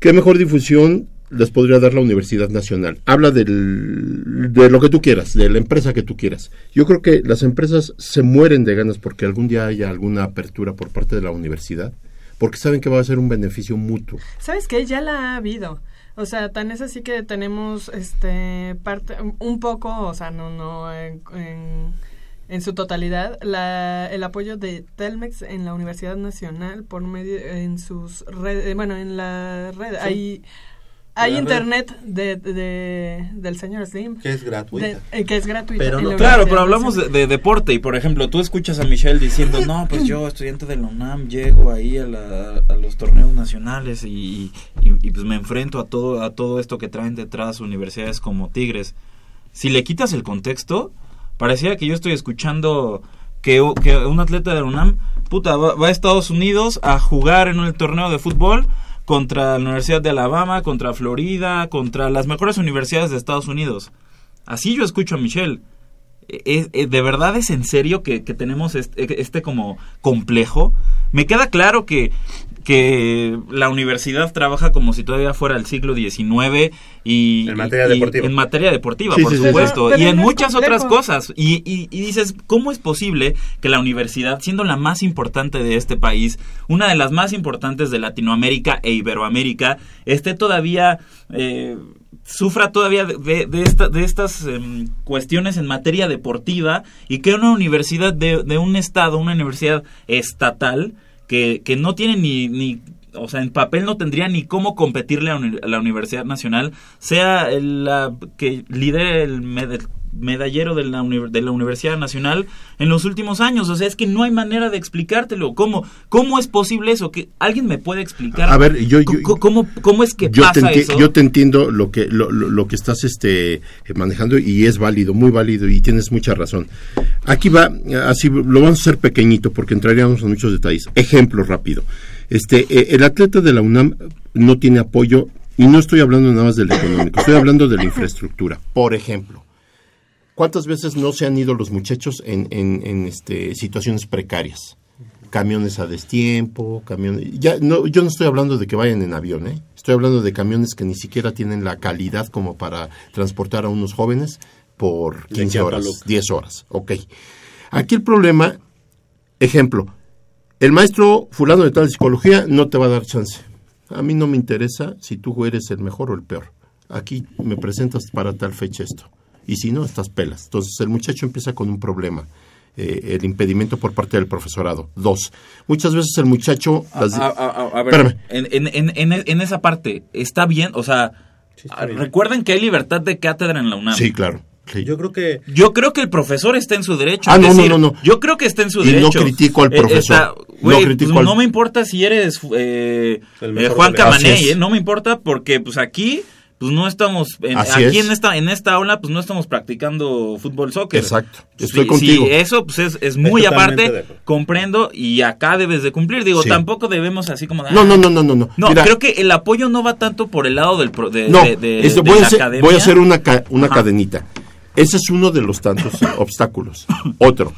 S2: ¿Qué mejor difusión les podría dar la Universidad Nacional? Habla del, de lo que tú quieras, de la empresa que tú quieras. Yo creo que las empresas se mueren de ganas porque algún día haya alguna apertura por parte de la universidad, porque saben que va a ser un beneficio mutuo.
S3: ¿Sabes qué? Ya la ha habido. O sea, tan es así que tenemos este parte un poco, o sea, no no en, en, en su totalidad la, el apoyo de Telmex en la Universidad Nacional por medio en sus redes, bueno, en la red hay hay internet de, de- del señor Slim
S1: Que es gratuita.
S3: de- eh, que es gratuito.
S1: Pero no-
S3: la
S4: Claro, pero hablamos de, deporte y, por ejemplo, tú escuchas a Michelle diciendo, no, pues yo, estudiante de la UNAM, llego ahí a, la- a los torneos nacionales y, y- y, pues me enfrento a todo, a todo esto que traen detrás universidades como Tigres. Si le quitas el contexto, parecía que yo estoy escuchando que un atleta de la UNAM, puta, va, va a Estados Unidos a jugar en el torneo de fútbol contra la Universidad de Alabama, contra Florida, contra las mejores universidades de Estados Unidos. Así yo escucho a Michelle. ¿Es- es- ¿De verdad es en serio que, que tenemos este como complejo? Me queda claro que, que la universidad trabaja como si todavía fuera el siglo XIX y...
S1: En materia
S4: y-
S1: deportiva.
S4: En materia deportiva,
S2: Sí,
S4: por
S2: sí,
S4: supuesto.
S3: Pero- pero
S4: y en muchas otras cosas. Y, y- y dices, ¿cómo es posible que la universidad, siendo la más importante de este país, una de las más importantes de Latinoamérica e Iberoamérica, esté todavía... eh, sufra todavía de, de, de esta- de estas em, cuestiones en materia deportiva y que una universidad de, de un estado, una universidad estatal, que, que no tiene ni, ni, o sea, en papel no tendría ni cómo competirle a, la Universidad Nacional, sea la que lidere el medallero de la, de la Universidad Nacional en los últimos años. O sea, es que no hay manera de explicártelo. ¿Cómo, cómo es posible eso? que ¿Alguien me puede explicar?
S2: A ver, yo- yo-
S4: ¿Cómo, cómo, es que
S2: yo te,
S4: pasa
S2: enti-
S4: eso?
S2: yo te entiendo lo que lo, lo- lo que estás este manejando y es válido, muy válido y tienes mucha razón. Aquí va, así lo vamos a hacer pequeñito porque entraríamos en muchos detalles. Ejemplo rápido. Este, eh, el atleta de la UNAM no tiene apoyo y no estoy hablando nada más del económico, estoy hablando de la infraestructura. Por ejemplo, ¿Cuántas veces no se han ido los muchachos en, en, en, este, situaciones precarias? Camiones a destiempo, camiones... Ya, no, yo no estoy hablando de que vayan en avión, ¿eh? Estoy hablando de camiones que ni siquiera tienen la calidad como para transportar a unos jóvenes por
S1: De
S2: 15 horas,
S1: Chiapaluca.
S2: 10 horas. Ok. Aquí el problema, ejemplo, el maestro fulano de tal psicología no te va a dar chance. A mí no me interesa si tú eres el mejor o el peor. Aquí me presentas para tal fecha esto. Y si no, estás pelas. Entonces el muchacho empieza con un problema. eh, el impedimento por parte del profesorado. Dos. Muchas veces el muchacho...
S4: A,
S2: las-
S4: a- a- a ver,
S2: Espérame.
S4: en, en, en, en- en esa parte, ¿está bien? O sea,
S1: bien.
S4: recuerden que hay libertad de cátedra en la UNAM.
S2: Sí, claro. sí.
S1: Yo creo que
S4: Yo creo que el profesor está en su derecho.
S2: Ah, no, no,
S4: decir,
S2: no, no.
S4: Yo creo que está en su
S2: Y no
S4: derecho.
S2: critico al
S4: Eh,
S2: profesor. No
S4: güey,
S2: critico
S4: pues
S2: al-
S4: no me importa si eres eh, eh, Juan Camaney, eh, no me importa porque pues aquí pues no estamos en-
S2: Así
S4: aquí
S2: es.
S4: en esta en esta aula pues no estamos practicando fútbol soccer.
S2: Exacto.
S4: Sí,
S2: Estoy
S4: sí,
S2: contigo.
S4: eso pues es, es muy
S1: de
S4: aparte, comprendo y acá debes de cumplir. Digo,
S2: Sí.
S4: tampoco debemos así como...
S2: No, no, no, no, no. No,
S4: No,
S2: Mira,
S4: creo que el apoyo no va tanto por el lado del pro- de,
S2: no,
S4: de- de-
S2: esto-
S4: de
S2: voy, a
S4: la
S2: hacer,
S4: academia.
S2: voy a hacer una, ca- una
S4: Ajá.
S2: cadenita. Ese es uno de los tantos obstáculos. Otro,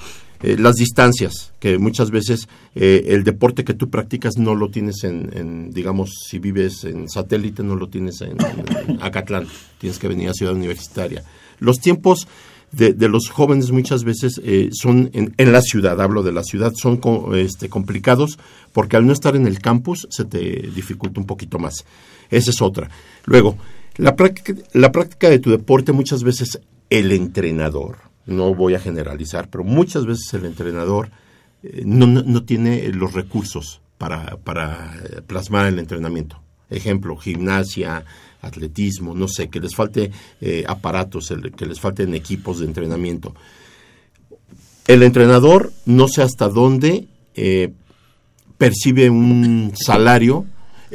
S2: eh, las distancias, que muchas veces eh, el deporte que tú practicas no lo tienes en, en, digamos, si vives en satélite, no lo tienes en, Acatlán, tienes que venir a Ciudad Universitaria. Los tiempos de, de los jóvenes muchas veces eh, son en, en la ciudad, hablo de la ciudad, son este, complicados porque al no estar en el campus se te dificulta un poquito más. Esa es otra. Luego, la práctica, la práctica de tu deporte muchas veces el entrenador, no voy a generalizar, pero muchas veces el entrenador eh, no, no, tiene los recursos para, para eh, plasmar el entrenamiento. Ejemplo, gimnasia, atletismo, no sé, que les falte eh, aparatos, que les falten equipos de entrenamiento. El entrenador no sé hasta dónde eh, percibe un salario.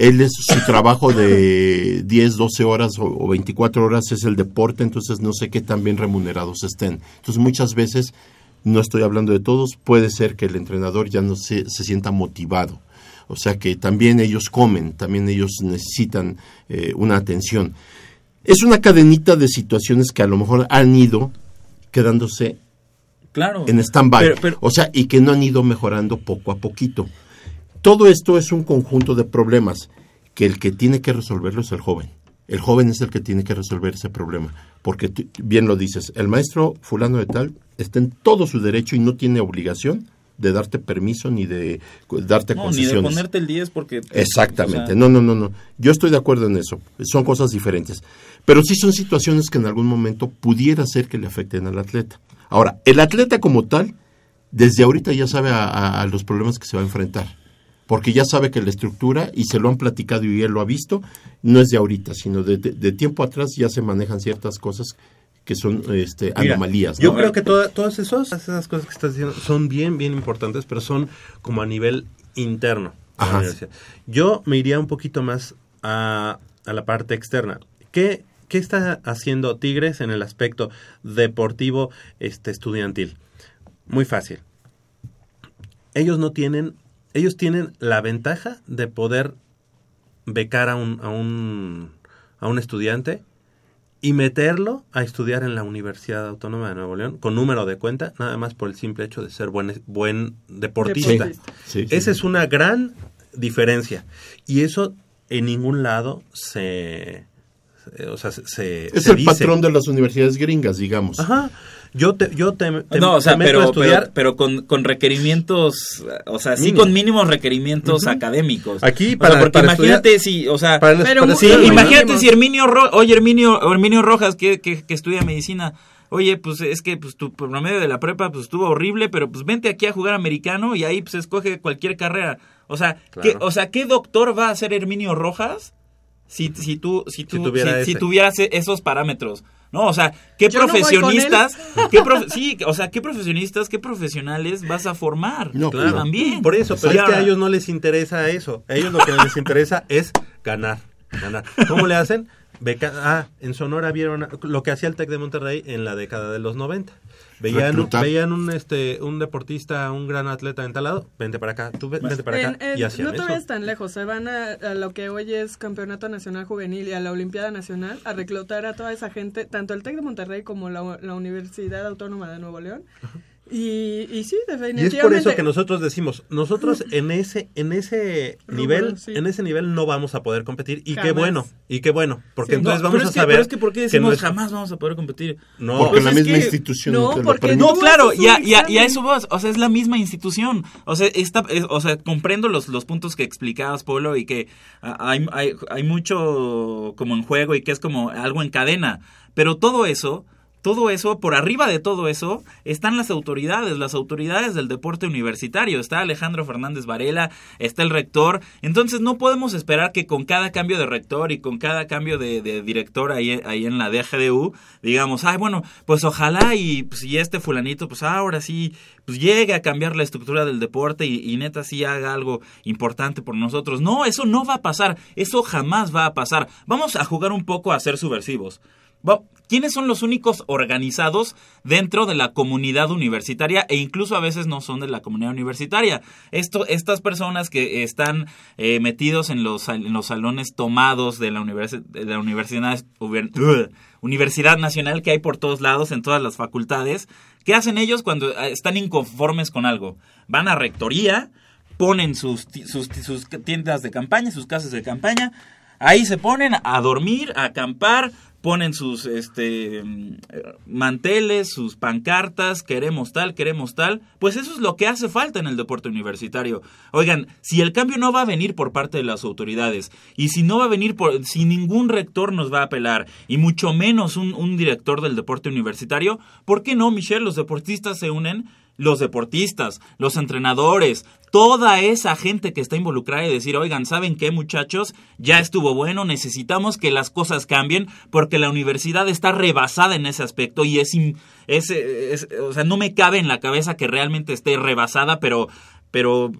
S2: Él es su trabajo de 10, 12 horas o, o 24 horas es el deporte, entonces no sé qué tan bien remunerados estén. Entonces muchas veces, no estoy hablando de todos, puede ser que el entrenador ya no se, se sienta motivado. O sea que también ellos comen, también ellos necesitan eh, una atención. Es una cadenita de situaciones que a lo mejor han ido quedándose
S4: Claro.
S2: en stand-by. O sea, y que no han ido mejorando poco a poquito. Todo esto es un conjunto de problemas que el que tiene que resolverlo es el joven. El joven es el que tiene que resolver ese problema. Porque bien lo dices, el maestro fulano de tal está en todo su derecho y no tiene obligación de darte permiso ni de darte
S4: no, ni de ponerte el 10 porque...
S2: Exactamente.
S4: o sea,
S2: no, no, no, no. Yo estoy de acuerdo en eso. Son cosas diferentes. Pero sí son situaciones que en algún momento pudiera ser que le afecten al atleta. Ahora, el atleta como tal, desde ahorita ya sabe a, a- a los problemas que se va a enfrentar. Porque ya sabe que la estructura, y se lo han platicado y él lo ha visto, no es de ahorita, sino de, de- de tiempo atrás ya se manejan ciertas cosas que son este,
S1: Mira,
S2: anomalías.
S1: Yo creo que toda- todas esos- esas cosas que estás diciendo son bien, bien importantes, pero son como a nivel interno.
S2: Ajá.
S1: Yo me iría un poquito más a, a la parte externa. ¿Qué, ¿Qué está haciendo Tigres en el aspecto deportivo este, estudiantil? Muy fácil. Ellos no tienen, ellos tienen la ventaja de poder becar a un, a un, a un estudiante y meterlo a estudiar en la Universidad Autónoma de Nuevo León con número de cuenta, nada más por el simple hecho de ser buen, buen deportista.
S3: Deportista.
S2: Sí, sí,
S1: Esa
S2: sí.
S1: es una gran diferencia. Y eso en ningún lado se... se- O sea, se, se-
S2: Es
S1: se
S2: el
S1: dice.
S2: patrón de las universidades gringas, digamos.
S1: Ajá. Yo te, yo te, te-
S4: no, o sea,
S1: te meto
S4: pero,
S1: a estudiar.
S4: pero, pero con, con requerimientos, o sea, sí
S1: Mínimo.
S4: con mínimos requerimientos académicos.
S1: Aquí,
S4: O sea,
S1: para-
S4: porque
S1: para
S4: imagínate si, o sea,
S1: para-
S4: pero
S1: para estudiar
S4: sí, imagínate
S1: mínimo.
S4: si Herminio, Ro- oye, Herminio, Herminio Rojas, que, que, que estudia medicina, oye, pues es que pues tu promedio de la prepa pues estuvo horrible, pero pues vente aquí a jugar americano y ahí pues escoge cualquier carrera. O sea, ¿qué,
S1: Claro.
S4: o sea, ¿qué doctor va a ser Herminio Rojas si, si tú, si tú,
S1: tuviera
S4: si- tuvieras e- esos parámetros? No, o sea, ¿qué
S3: Yo no
S4: profesionistas, qué profe- sí, o sea, qué profesionistas, qué profesionales vas a formar?
S2: No,
S4: claro, también.
S1: Por eso, pero es que a ellos no les interesa eso. A ellos lo que les interesa es ganar. ganar. ¿Cómo le hacen? beca- ah, en Sonora vieron lo que hacía el Tec de Monterrey en la década de los 90. Veían,
S2: Reclutar.
S1: veían un este un deportista, un gran atleta entalado, vente para acá, tú ve- vente para acá
S3: En- en-
S1: y hacían
S3: no te vayas tan lejos, se van a, a lo que hoy es Campeonato Nacional Juvenil y a la Olimpiada Nacional a reclutar a toda esa gente, tanto el TEC de Monterrey como la, la Universidad Autónoma de Nuevo León. Y, y sí,
S1: Y
S3: definitivamente.
S1: es por eso que nosotros decimos, nosotros en ese en ese
S3: Rubro,
S1: nivel,
S3: sí.
S1: en ese nivel no vamos a poder competir y qué bueno, y qué bueno, porque
S3: Sí.
S1: entonces
S4: No,
S1: vamos a
S4: es que,
S1: saber
S4: pero es que ¿por qué decimos
S1: nuestro-
S4: jamás vamos a poder competir?
S1: No,
S2: Porque
S4: Pues
S2: la
S4: es
S2: misma
S4: que-
S2: institución
S3: no,
S2: te
S3: porque.
S4: No, claro, y a, y a- y eso vas. O sea, es la misma institución. O sea, está, es- o sea comprendo los, los puntos que explicabas, Polo, y que hay, hay, hay mucho como en juego y que es como algo en cadena. Pero todo eso, todo eso, por arriba de todo eso, están las autoridades, las autoridades del deporte universitario. Está Alejandro Fernández Varela, está el rector. Entonces no podemos esperar que con cada cambio de rector y con cada cambio de, director ahí, en la DGDU, digamos, ay, bueno, pues ojalá y, pues, y este fulanito, pues ahora sí, pues llegue a cambiar la estructura del deporte y, neta sí haga algo importante por nosotros. No, eso no va a pasar, eso jamás va a pasar. Vamos a jugar un poco a ser subversivos. ¿Quiénes son los únicos organizados dentro de la comunidad universitaria e incluso a veces no son de la comunidad universitaria? Esto, estas personas que están eh, metidos en los, salones tomados de la, universidad, Universidad Nacional que hay por todos lados, en todas las facultades, ¿qué hacen ellos cuando eh, están inconformes con algo? Van a rectoría, ponen sus tiendas de campaña, sus casas de campaña, ahí se ponen a dormir, a acampar, ponen sus este mm, manteles, sus pancartas, queremos tal, queremos tal, pues eso es lo que hace falta en el deporte universitario. Oigan, si el cambio no va a venir por parte de las autoridades y si no va a venir por si ningún rector nos va a apelar y mucho menos un, un director del deporte universitario, ¿por qué no, Michelle? Los deportistas se unen los deportistas, los entrenadores, toda esa gente que está involucrada y decir, oigan, ¿saben qué muchachos? Ya estuvo bueno, necesitamos que las cosas cambien porque la universidad está rebasada en ese aspecto y es, es- o sea, no me cabe en la cabeza que realmente esté rebasada, pero, pero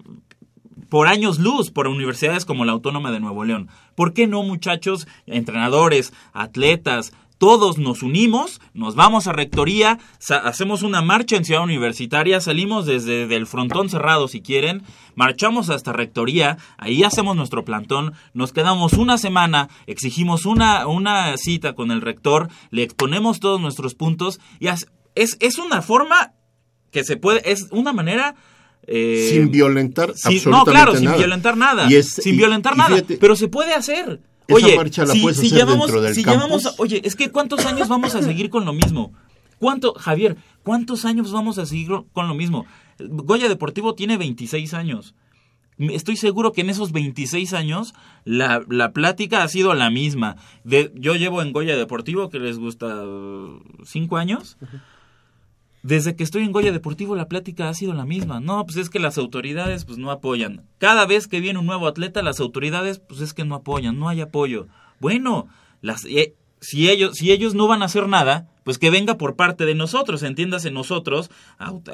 S4: por años luz por universidades como la Autónoma de Nuevo León. ¿Por qué no, muchachos, entrenadores, atletas, todos nos unimos, nos vamos a rectoría, hacemos una marcha en Ciudad Universitaria, salimos desde el frontón cerrado si quieren, marchamos hasta rectoría, ahí hacemos nuestro plantón, nos quedamos una semana, exigimos una, una cita con el rector, le exponemos todos nuestros puntos y es, es una forma que se puede, es una manera... eh,
S2: sin violentar
S4: Sí,
S2: absolutamente
S4: no, claro, sin
S2: nada.
S4: violentar nada.
S2: Es-
S4: sin
S2: y-
S4: violentar
S2: y
S4: nada.
S2: fíjate,
S4: pero se puede hacer.
S2: Esa
S4: Oye,
S2: marcha la
S4: si,
S2: puedes
S4: si
S2: hacer
S4: llevamos,
S2: dentro del
S4: si
S2: campus.
S4: llevamos, oye, es que ¿cuántos años vamos a seguir con lo mismo? ¿Cuánto, Javier, cuántos años vamos a seguir con lo mismo? Goya Deportivo tiene 26 años. Estoy seguro que en esos 26 años la, la plática ha sido la misma. De, yo llevo en Goya Deportivo, que les gusta, 5 años. Desde que estoy en Goya Deportivo la plática ha sido la misma. No, pues es que las autoridades pues no apoyan. Cada vez que viene un nuevo atleta, las autoridades pues es que no apoyan, no hay apoyo. Bueno, las, eh, si, ellos, si ellos no van a hacer nada, pues que venga por parte de nosotros, entiéndase nosotros,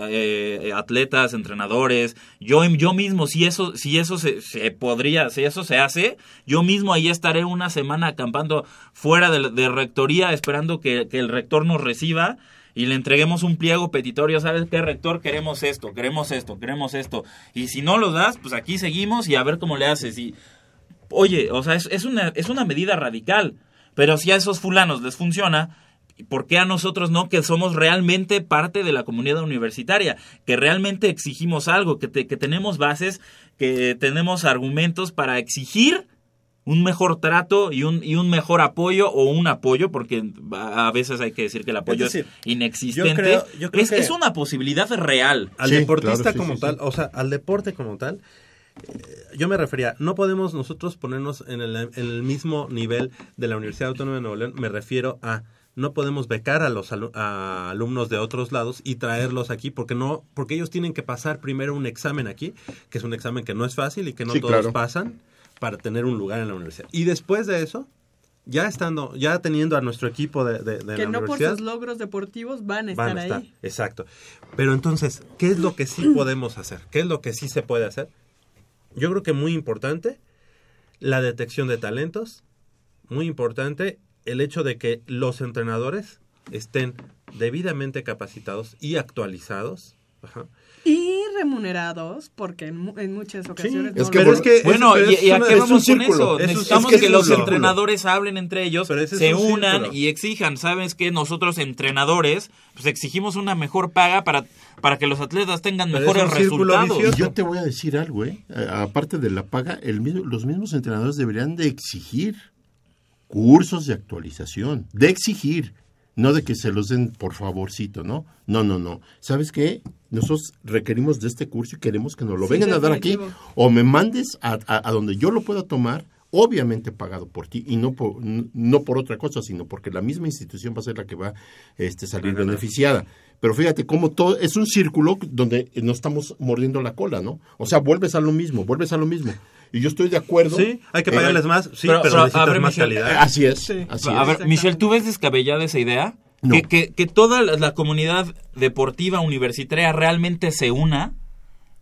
S4: eh, atletas, entrenadores, yo, yo mismo, si eso, si eso se, se podría, si eso se hace, yo mismo ahí estaré una semana acampando fuera de, rectoría esperando que el rector nos reciba y le entreguemos un pliego petitorio, ¿sabes qué, rector? Queremos esto, queremos esto, queremos esto. Y si no lo das, pues aquí seguimos y a ver cómo le haces. Y, oye, o sea, es, es una, es una medida radical, pero si a esos fulanos les funciona, ¿por qué a nosotros no? Que somos realmente parte de la comunidad universitaria, que realmente exigimos algo, que, te- que tenemos bases, que tenemos argumentos para exigir un mejor trato y un, y un mejor apoyo o un apoyo, porque a veces hay que decir que el apoyo es,
S1: decir,
S4: inexistente.
S1: yo creo- yo creo
S4: es,
S1: que-
S4: es una posibilidad real.
S1: Al
S2: Sí,
S1: deportista
S2: claro, sí,
S1: como
S2: sí,
S1: tal,
S2: sí.
S1: o sea, al deporte como tal, eh, yo me refería, no podemos nosotros ponernos en el, en el mismo nivel de la Universidad Autónoma de Nuevo León, me refiero a no podemos becar a los alu- a alumnos de otros lados y traerlos aquí porque no porque ellos tienen que pasar primero un examen aquí, que es un examen que no es fácil y que no
S2: Sí,
S1: todos
S2: claro.
S1: pasan para tener un lugar en la universidad. Y después de eso, ya estando, ya teniendo a nuestro equipo de, de, de
S3: que
S1: la
S3: no por
S1: universidad,
S3: sus logros deportivos van a estar
S1: van a estar.
S3: ahí.
S1: Exacto. Pero entonces, ¿qué es lo que sí podemos hacer? ¿Qué es lo que sí se puede hacer? Yo creo que muy importante la detección de talentos, muy importante el hecho de que los entrenadores estén debidamente capacitados y actualizados. Ajá.
S3: Y remunerados, porque en, mu- en muchas ocasiones no
S2: que
S1: pero es que
S4: Bueno,
S1: es-
S4: ¿y,
S1: es
S4: y a qué vamos
S1: un
S4: con eso? Necesitamos
S1: es que
S4: que, los entrenadores hablen entre ellos, se
S1: un
S4: unan
S1: círculo.
S4: y exijan. ¿Sabes qué? Nosotros entrenadores, pues exigimos una mejor paga para, para que los atletas tengan
S1: Pero
S4: mejores resultados.
S2: Y yo te voy a decir algo, ¿eh? Aparte de la paga, el mismo- los mismos entrenadores deberían de exigir cursos de actualización, de exigir, no de que se los den por favorcito, ¿no? No, no, no. ¿Sabes qué? Nosotros requerimos de este curso y queremos que nos lo
S3: Sí,
S2: vengan a dar aquí o me mandes a, a- a donde yo lo pueda tomar, obviamente pagado por ti y no por, no por otra cosa, sino porque la misma institución va a ser la que va este, a salir beneficiada. Pero fíjate cómo todo es un círculo donde nos estamos mordiendo la cola, ¿no? O sea, vuelves a lo mismo, vuelves a lo mismo. Y yo estoy de acuerdo.
S1: Sí, hay que
S2: Eh,
S1: pagarles más, sí,
S4: pero-
S1: pero,
S4: pero, a
S1: necesitas
S4: ver,
S1: más
S4: Michelle,
S1: calidad.
S2: Así es,
S3: Sí.
S2: así
S4: a
S2: es.
S4: ver, Michelle, ¿tú ves descabellada esa idea?
S2: No.
S4: Que, que, que toda la, comunidad deportiva universitaria realmente se una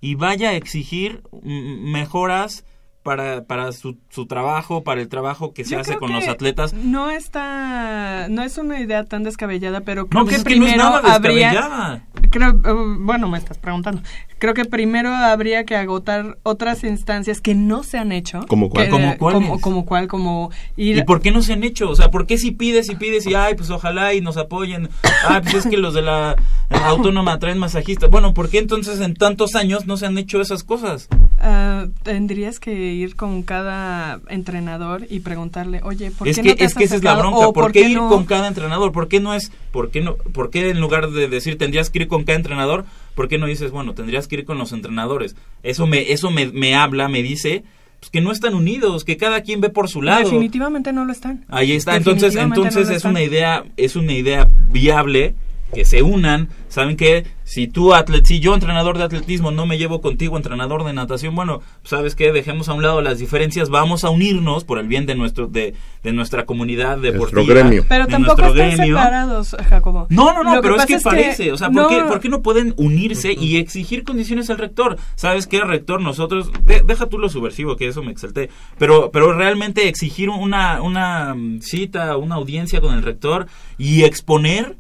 S4: y vaya a exigir mejoras para, para su, su trabajo, para el trabajo que se
S3: Yo
S4: hace
S3: creo
S4: con
S3: que
S4: los atletas.
S3: No está, no es una idea tan descabellada, pero creo
S4: No,
S3: que
S4: pues es que no es
S3: primero
S4: nada
S3: habría. Creo, uh, bueno, me estás preguntando. Creo que primero habría que agotar otras instancias que no se han hecho.
S2: ¿Como cuál?
S3: Que-
S4: ¿Como cuáles?
S3: Como, como cuál, como ir
S4: ¿Y por qué no se han hecho? O sea, ¿por qué si pides y pides y, ay, pues ojalá y nos apoyen? Ay, pues es que los de la eh, autónoma traen masajistas. Bueno, ¿por qué entonces en tantos años no se han hecho esas cosas?
S3: Ah, tendrías que ir con cada entrenador y preguntarle, oye, ¿por
S4: es
S3: qué
S4: que,
S3: no te
S4: es
S3: has
S4: que esa es la bronca. ¿Por qué ir
S3: no?
S4: con cada entrenador? ¿Por qué no es, por qué no, por qué en lugar de decir tendrías que ir con cada entrenador, por qué no dices, bueno, tendrías que ir con los entrenadores? Eso me, eso me, me habla, me dice, pues que no están unidos, que cada quien ve por su lado.
S3: Definitivamente no lo están.
S4: Ahí está, entonces, entonces
S3: no
S4: es una idea, es una idea viable que se unan, saben que si tú atlet, si yo entrenador de atletismo no me llevo contigo entrenador de natación, bueno, sabes que dejemos a un lado las diferencias, vamos a unirnos por el bien de nuestro de, de nuestra comunidad deportiva,
S2: gremio.
S3: Pero
S4: de
S3: tampoco
S4: nuestro
S3: están
S4: gremio.
S3: separados, Jacobo.
S4: No, no, no,
S3: Lo
S4: pero es que parece, o sea, ¿por,
S3: no,
S4: qué, por qué no pueden unirse y exigir condiciones al rector? ¿Sabes qué, rector? Nosotros, de- deja tú lo subversivo, que eso me exalté, pero, pero realmente exigir una, una mm, cita, una audiencia con el rector y exponer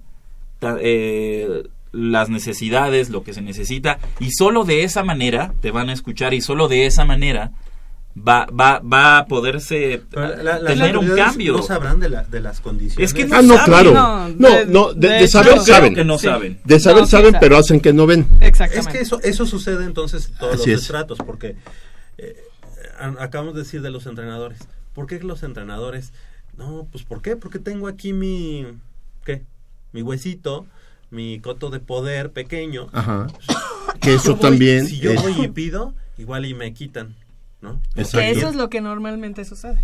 S4: eh, las necesidades, lo que se necesita, y solo de esa manera te van a escuchar y solo de esa manera va, va, va a poderse
S1: la- las
S4: tener un cambio.
S1: No sabrán de, la- de las condiciones.
S4: Es que no
S2: Ah, no,
S4: saben.
S2: claro.
S3: No,
S2: No,
S3: de-
S2: no, de,
S3: de
S2: de
S3: hecho,
S2: saber saben.
S4: que no
S3: Sí.
S4: saben.
S2: De saber
S3: No, sí
S2: saben,
S3: saben.
S2: pero hacen que no ven.
S3: Exactamente.
S1: Es que eso, eso sucede entonces en todos
S2: Así
S1: los
S2: es.
S1: estratos, porque eh, acabamos de decir de los entrenadores. ¿Por qué los entrenadores? No, pues ¿por qué? Porque tengo aquí mi, ¿qué? Mi huesito, mi coto de poder pequeño.
S2: Ajá. Que eso
S1: Yo voy-
S2: también
S1: Si yo
S2: es-
S1: voy y pido, igual y me quitan, ¿no?
S2: Exacto.
S3: Que eso es lo que normalmente sucede.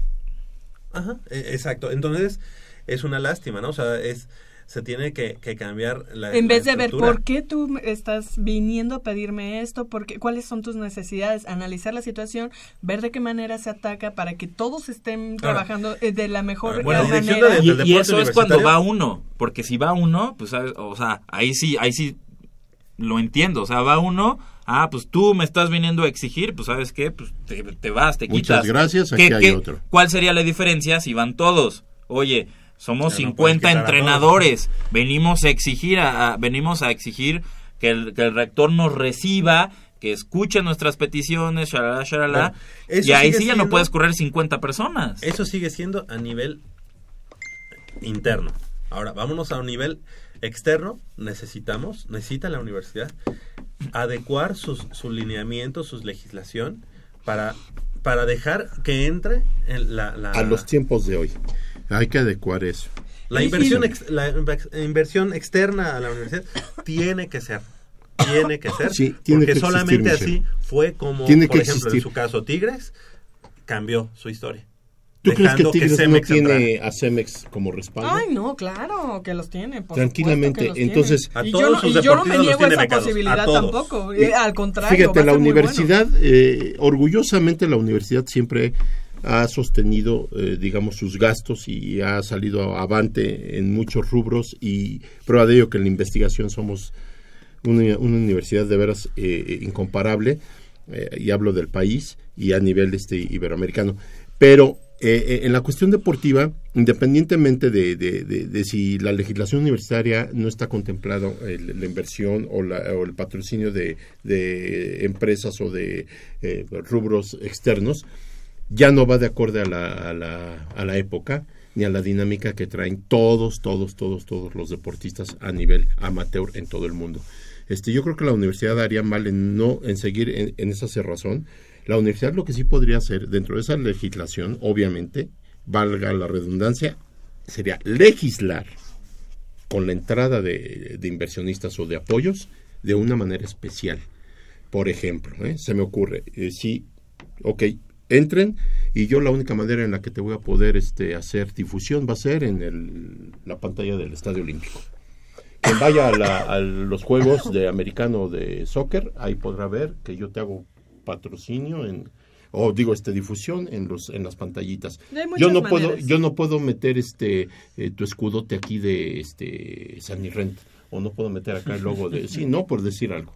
S1: Ajá, e- exacto. Entonces, es una lástima, ¿no? O sea, es se tiene que, que cambiar la
S3: En
S1: la
S3: vez de ver por qué tú estás viniendo a pedirme esto, porque, cuáles son tus necesidades, analizar la situación, ver de qué manera se ataca para que todos estén trabajando eh, de la mejor
S1: Ah, bueno,
S3: manera.
S1: de-
S4: Y,
S1: del
S4: y eso es cuando va uno, porque si va uno, pues, ¿sabes? o sea, ahí sí, ahí sí lo entiendo, o sea, va uno, ah, pues tú me estás viniendo a exigir, pues sabes qué, pues te, te vas, te
S2: Muchas
S4: quitas.
S2: gracias,
S4: ¿Qué-
S2: aquí hay
S4: qué-
S2: otro.
S4: ¿Cuál sería la diferencia si van todos? Oye, somos
S1: no puedes
S4: 50
S1: quitar a
S4: entrenadores, venimos a exigir, a, a- venimos a exigir que el, que el rector nos reciba, que escuche nuestras peticiones, shalala, shalala,
S1: Bueno,
S4: y ahí sí ya no puedes correr 50 personas.
S1: Eso sigue siendo a nivel interno. Ahora, vámonos a un nivel externo. Necesitamos, necesita la universidad adecuar sus, su lineamiento, su legislación para, para dejar que entre en la, la,
S2: a los tiempos de hoy. Hay que adecuar eso.
S1: la inversión, ex- la inve- inversión externa a la universidad tiene que ser. Tiene que ser.
S2: Sí, tiene
S1: porque
S2: que existir,
S1: solamente así fue como,
S2: Tiene
S1: por
S2: que
S1: ejemplo,
S2: existir.
S1: en su caso, Tigres cambió su historia.
S2: ¿Tú crees que Tigres no tiene a Cemex como respaldo?
S3: Ay, no, claro, que los tiene. por
S2: Tranquilamente,
S3: los
S2: entonces-
S3: tiene. Y yo no,
S1: sus
S3: y yo no me niego a esa
S1: becados,
S3: posibilidad tampoco. eh, al contrario.
S2: Fíjate,
S3: va a
S2: la
S3: ser muy bueno.
S2: universidad, eh, orgullosamente la universidad siempre ha sostenido, eh, digamos, sus gastos y ha salido avante en muchos rubros y prueba de ello que en la investigación somos una, universidad de veras eh, incomparable, eh, y hablo del país y a nivel este iberoamericano. Pero eh, eh, en la cuestión deportiva, independientemente de, de- si la legislación universitaria no está contemplado el- la inversión o, la- o el patrocinio de, empresas o de eh, rubros externos, ya no va de acuerdo a la, a, la, a la época ni a la dinámica que traen todos, todos, todos, todos los deportistas a nivel amateur en todo el mundo. Este, yo creo que la universidad haría mal en no en seguir en, en esa cerrazón. La universidad lo que sí podría hacer dentro de esa legislación, obviamente, valga la redundancia, sería legislar con la entrada de, de inversionistas o de apoyos de una manera especial. Por ejemplo, ¿eh? se me ocurre, eh, si, ok, entren y yo la única manera en la que te voy a poder este, hacer difusión va a ser en el- la pantalla del Estadio Olímpico. Quien vaya a, la- a los juegos de americano de soccer, ahí podrá ver que yo te hago patrocinio en o digo este difusión en los en las pantallitas. Yo no puedo yo no puedo meter este eh, tu escudote aquí de este San Rent o no puedo meter acá el logo de sí, no por decir algo.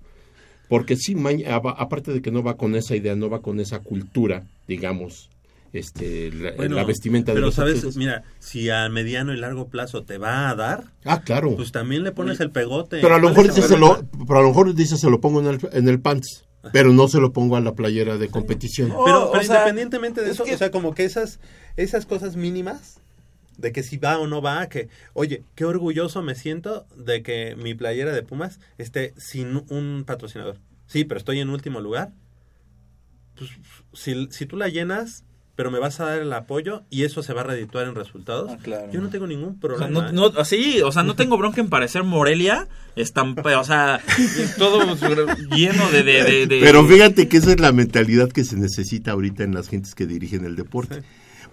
S2: Porque sí, aba- aparte de que no va con esa idea, no va con esa cultura, digamos, este, la,
S1: Bueno,
S2: la vestimenta de
S1: pero
S2: los
S1: sabes, mira, si a mediano y largo plazo te va a dar,
S2: Ah, claro.
S1: pues también le pones el pegote.
S2: pero a lo
S1: ¿Cuál
S2: mejor
S1: es el
S2: dice se lo, pero a lo mejor dice se lo pongo en el, en el pants, pero no se lo pongo a la playera de competición.
S4: Oh,
S1: Pero, pero
S4: sea,
S1: independientemente de
S4: es
S1: eso,
S4: que-
S1: o sea, como que esas, esas cosas mínimas, de que si va o no va, que, oye, qué orgulloso me siento de que mi playera de Pumas esté sin un patrocinador. Sí, pero estoy en último lugar. Pues, si, si tú la llenas, pero me vas a dar el apoyo y eso se va a redituar en resultados,
S4: Ah, claro.
S1: yo no tengo ningún
S4: O sea,
S1: problema.
S4: no,
S1: ¿eh?
S4: no, así, o sea, no tengo bronca en parecer Morelia, estampa, o sea, todo lleno de, de, de- de-
S2: Pero fíjate que esa es la mentalidad que se necesita ahorita en las gentes que dirigen el deporte.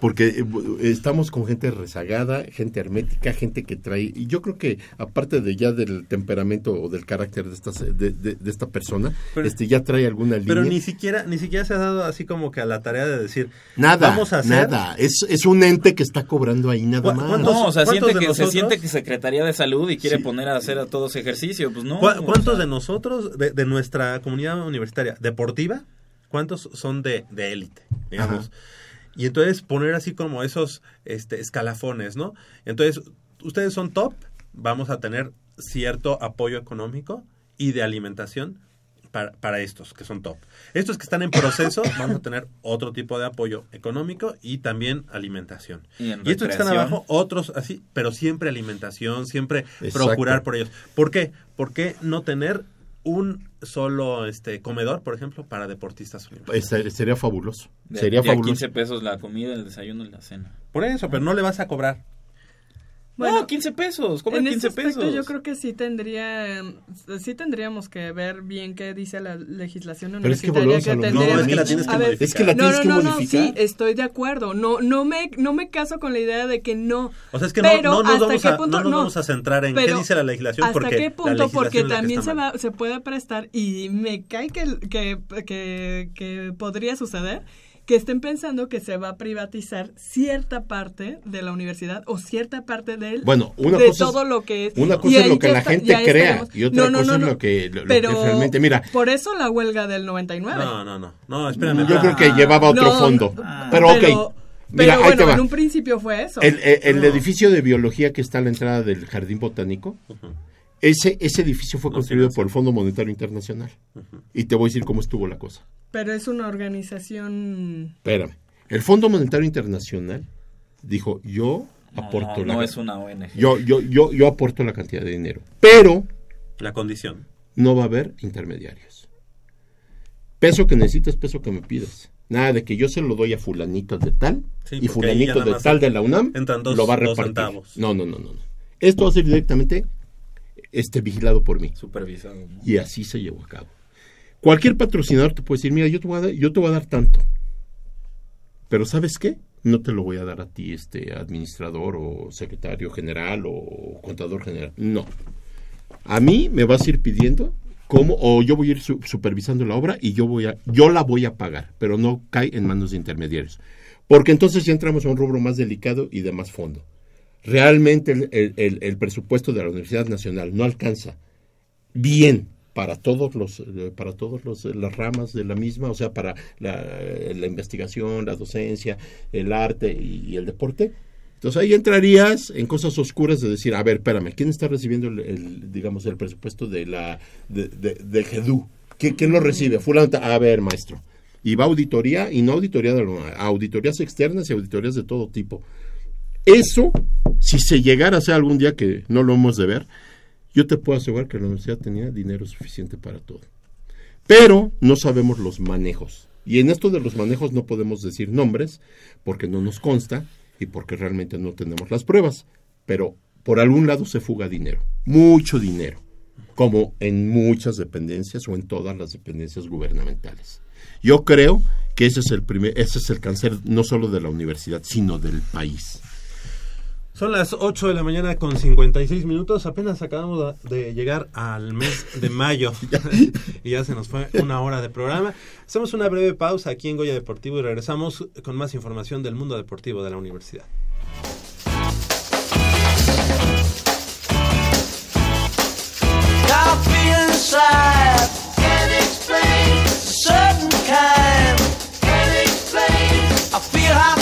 S2: Porque eh, estamos con gente rezagada, gente hermética, gente que trae... Y yo creo que aparte de ya del temperamento o del carácter de, estas, de, de- de esta persona,
S1: Pero-
S2: este ya trae alguna línea.
S1: Pero ni siquiera, ni siquiera se ha dado así como que a la tarea de decir,
S2: Nada,
S1: vamos a hacer
S2: nada. Es, es un ente que está cobrando ahí nada
S1: ¿Cu-
S2: más.
S4: No, o sea,
S1: ¿cuántos
S4: siente
S1: de
S4: que, se siente que Secretaría de Salud y quiere
S2: Sí.
S4: poner a hacer a todos ejercicio, pues no.
S1: ¿Cu-
S4: o
S1: ¿Cuántos
S4: sea,
S1: de nosotros, de, de nuestra comunidad universitaria deportiva, cuántos son de de élite, digamos? Y entonces poner así como esos este, escalafones, ¿no? Entonces, ustedes son top, vamos a tener cierto apoyo económico y de alimentación para, para estos que son top. Estos que están en proceso, vamos a tener otro tipo de apoyo económico y también alimentación.
S4: Y
S1: estos que están abajo, otros así, pero siempre alimentación, siempre
S2: Exacto.
S1: procurar por ellos. ¿Por qué? ¿Por qué no tener un solo este comedor, por ejemplo, para deportistas universitarios?
S2: Este, sería fabuloso.
S4: de-
S2: sería
S4: de a
S2: fabuloso.
S4: 15 pesos la comida, el desayuno y la cena.
S1: Por eso, pero no le vas a cobrar.
S3: Bueno,
S4: no, 15 pesos, cobra
S3: en
S4: 15
S3: ese aspecto
S4: pesos.
S3: yo creo que sí tendría sí tendríamos que ver bien qué dice la legislación
S2: Pero es que
S3: universitaria
S2: a lo
S3: tendría-
S1: No, es que la tienes que
S3: ver.
S2: Es que la
S3: no,
S2: tienes
S3: no,
S2: que
S3: no, no,
S2: modificar.
S3: sí, estoy de acuerdo. No, no me, no me caso con la idea de que no.
S1: O sea, es que no,
S3: Pero,
S1: no nos,
S3: ¿hasta
S1: vamos
S3: qué
S1: a,
S3: punto?
S1: no nos
S3: No.
S1: vamos a centrar en qué dice la legislación.
S3: ¿Hasta
S1: porque
S3: qué punto? Porque
S1: que
S3: también se, va, se puede prestar y me cae que, que, que, que podría suceder que estén pensando que se va a privatizar cierta parte de la universidad o cierta parte del,
S2: Bueno, una
S3: de
S2: cosa es-
S3: todo lo que es.
S2: Una cosa es lo que la
S3: está-
S2: gente crea
S3: estaremos-
S2: y otra
S3: No, no,
S2: cosa
S3: no,
S2: es lo que, lo, lo
S3: Pero
S2: que realmente... Mira,
S3: por eso la huelga del 99.
S1: No, no, no. No, espérame.
S2: yo creo que llevaba otro
S3: No,
S2: fondo. pero ok,
S3: pero
S2: mira, ahí
S3: bueno, en un principio fue eso.
S2: El, el- el edificio de biología que está a la entrada del jardín botánico, ese, ese edificio fue
S1: No,
S2: construido
S1: sí, no,
S2: por el Fondo Monetario Internacional. Y te voy a decir cómo estuvo la cosa.
S3: Pero es una organización.
S2: Espérame. El Fondo Monetario Internacional dijo, yo aporto
S4: no,
S2: la
S4: no es una ONG.
S2: yo, yo, yo, yo aporto la cantidad de dinero. Pero
S1: La condición.
S2: no va a haber intermediarios. Peso que necesitas, peso que me pidas. Nada de que yo se lo doy a fulanito de tal
S1: Sí,
S2: y fulanito de tal de la UNAM
S1: dos-
S2: lo va a repartir. no, no, no, no. Esto va a ser directamente este, vigilado por mí.
S4: Supervisado. ¿no?
S2: Y así se llevó a cabo. Cualquier patrocinador te puede decir, mira, yo te voy a dar, yo te voy a dar tanto. Pero ¿sabes qué? No te lo voy a dar a ti, este administrador o secretario general o contador general. No. A mí me vas a ir pidiendo cómo, o yo voy a ir su- supervisando la obra y yo voy a, yo la voy a pagar, pero no cae en manos de intermediarios. Porque entonces ya entramos a un rubro más delicado y de más fondo. Realmente el, el- el- presupuesto de la Universidad Nacional no alcanza bien para todos los eh, para todos los eh, las ramas de la misma o sea para la, eh, investigación la docencia el arte y, el deporte. Entonces ahí entrarías en cosas oscuras de decir a ver espérame quién está recibiendo el, digamos el presupuesto de la de, de, del GEDU ¿Qui- quién lo recibe fulano a ver maestro. Y va auditoría y no auditoría de la- auditorías externas y auditorías de todo tipo eso si se llegara a hacer algún día que no lo hemos de ver yo te puedo asegurar que la universidad tenía dinero suficiente para todo. Pero no sabemos los manejos. Y en esto de los manejos no podemos decir nombres porque no nos consta y porque realmente no tenemos las pruebas. Pero por algún lado se fuga dinero, mucho dinero, como en muchas dependencias o en todas las dependencias gubernamentales. Yo creo que ese es el primer, ese es el cáncer no solo de la universidad, sino del país.
S1: Son las 8 de la mañana con 56 minutos. Apenas acabamos de llegar al mes de mayo. y ya se nos fue una hora de programa. Hacemos una breve pausa aquí en Goya Deportivo y regresamos con más información del mundo deportivo de la universidad.
S5: I feel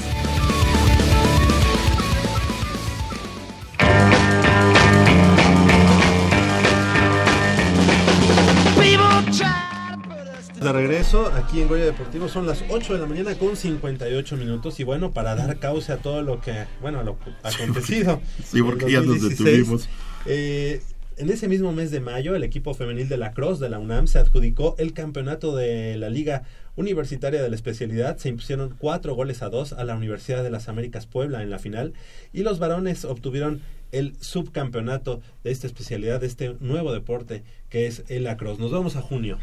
S1: De regreso aquí en Goya Deportivo son las 8 de la mañana con 58 minutos y bueno, para dar causa a todo lo que, bueno, a lo acontecido.
S2: Sí, porque
S1: en
S2: ya nos
S1: 2016,
S2: detuvimos.
S1: eh, en ese mismo mes de mayo, el equipo femenil de la Cross de la UNAM se adjudicó el campeonato de la Liga Universitaria de la Especialidad. Se impusieron cuatro goles a dos a la Universidad de las Américas Puebla en la final y los varones obtuvieron el subcampeonato de esta especialidad, de este nuevo deporte que es el lacrosse. Nos vamos a junio.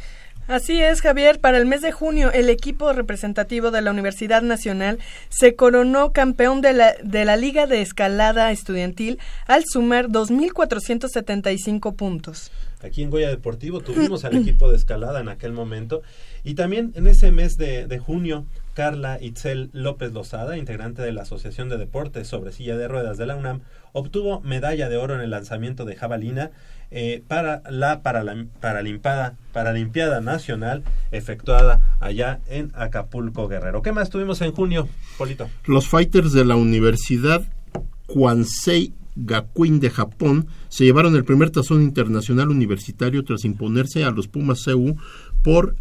S3: Así es, Javier. Para el mes de junio, el equipo representativo de la Universidad Nacional se coronó campeón de la, de la Liga de Escalada Estudiantil al sumar 2.475 puntos.
S1: Aquí en Goya Deportivo tuvimos al equipo de escalada en aquel momento. Y también en ese mes de, de junio, Carla Itzel López Lozada, integrante de la Asociación de Deportes sobre Silla de Ruedas de la UNAM, obtuvo medalla de oro en el lanzamiento de jabalina eh, para la Paralimpiada Nacional efectuada allá en Acapulco, Guerrero. ¿Qué más tuvimos en junio, Polito?
S2: Los fighters de la Universidad Kwansei Gakuin de Japón se llevaron el primer tazón internacional universitario tras imponerse a los Pumas CU por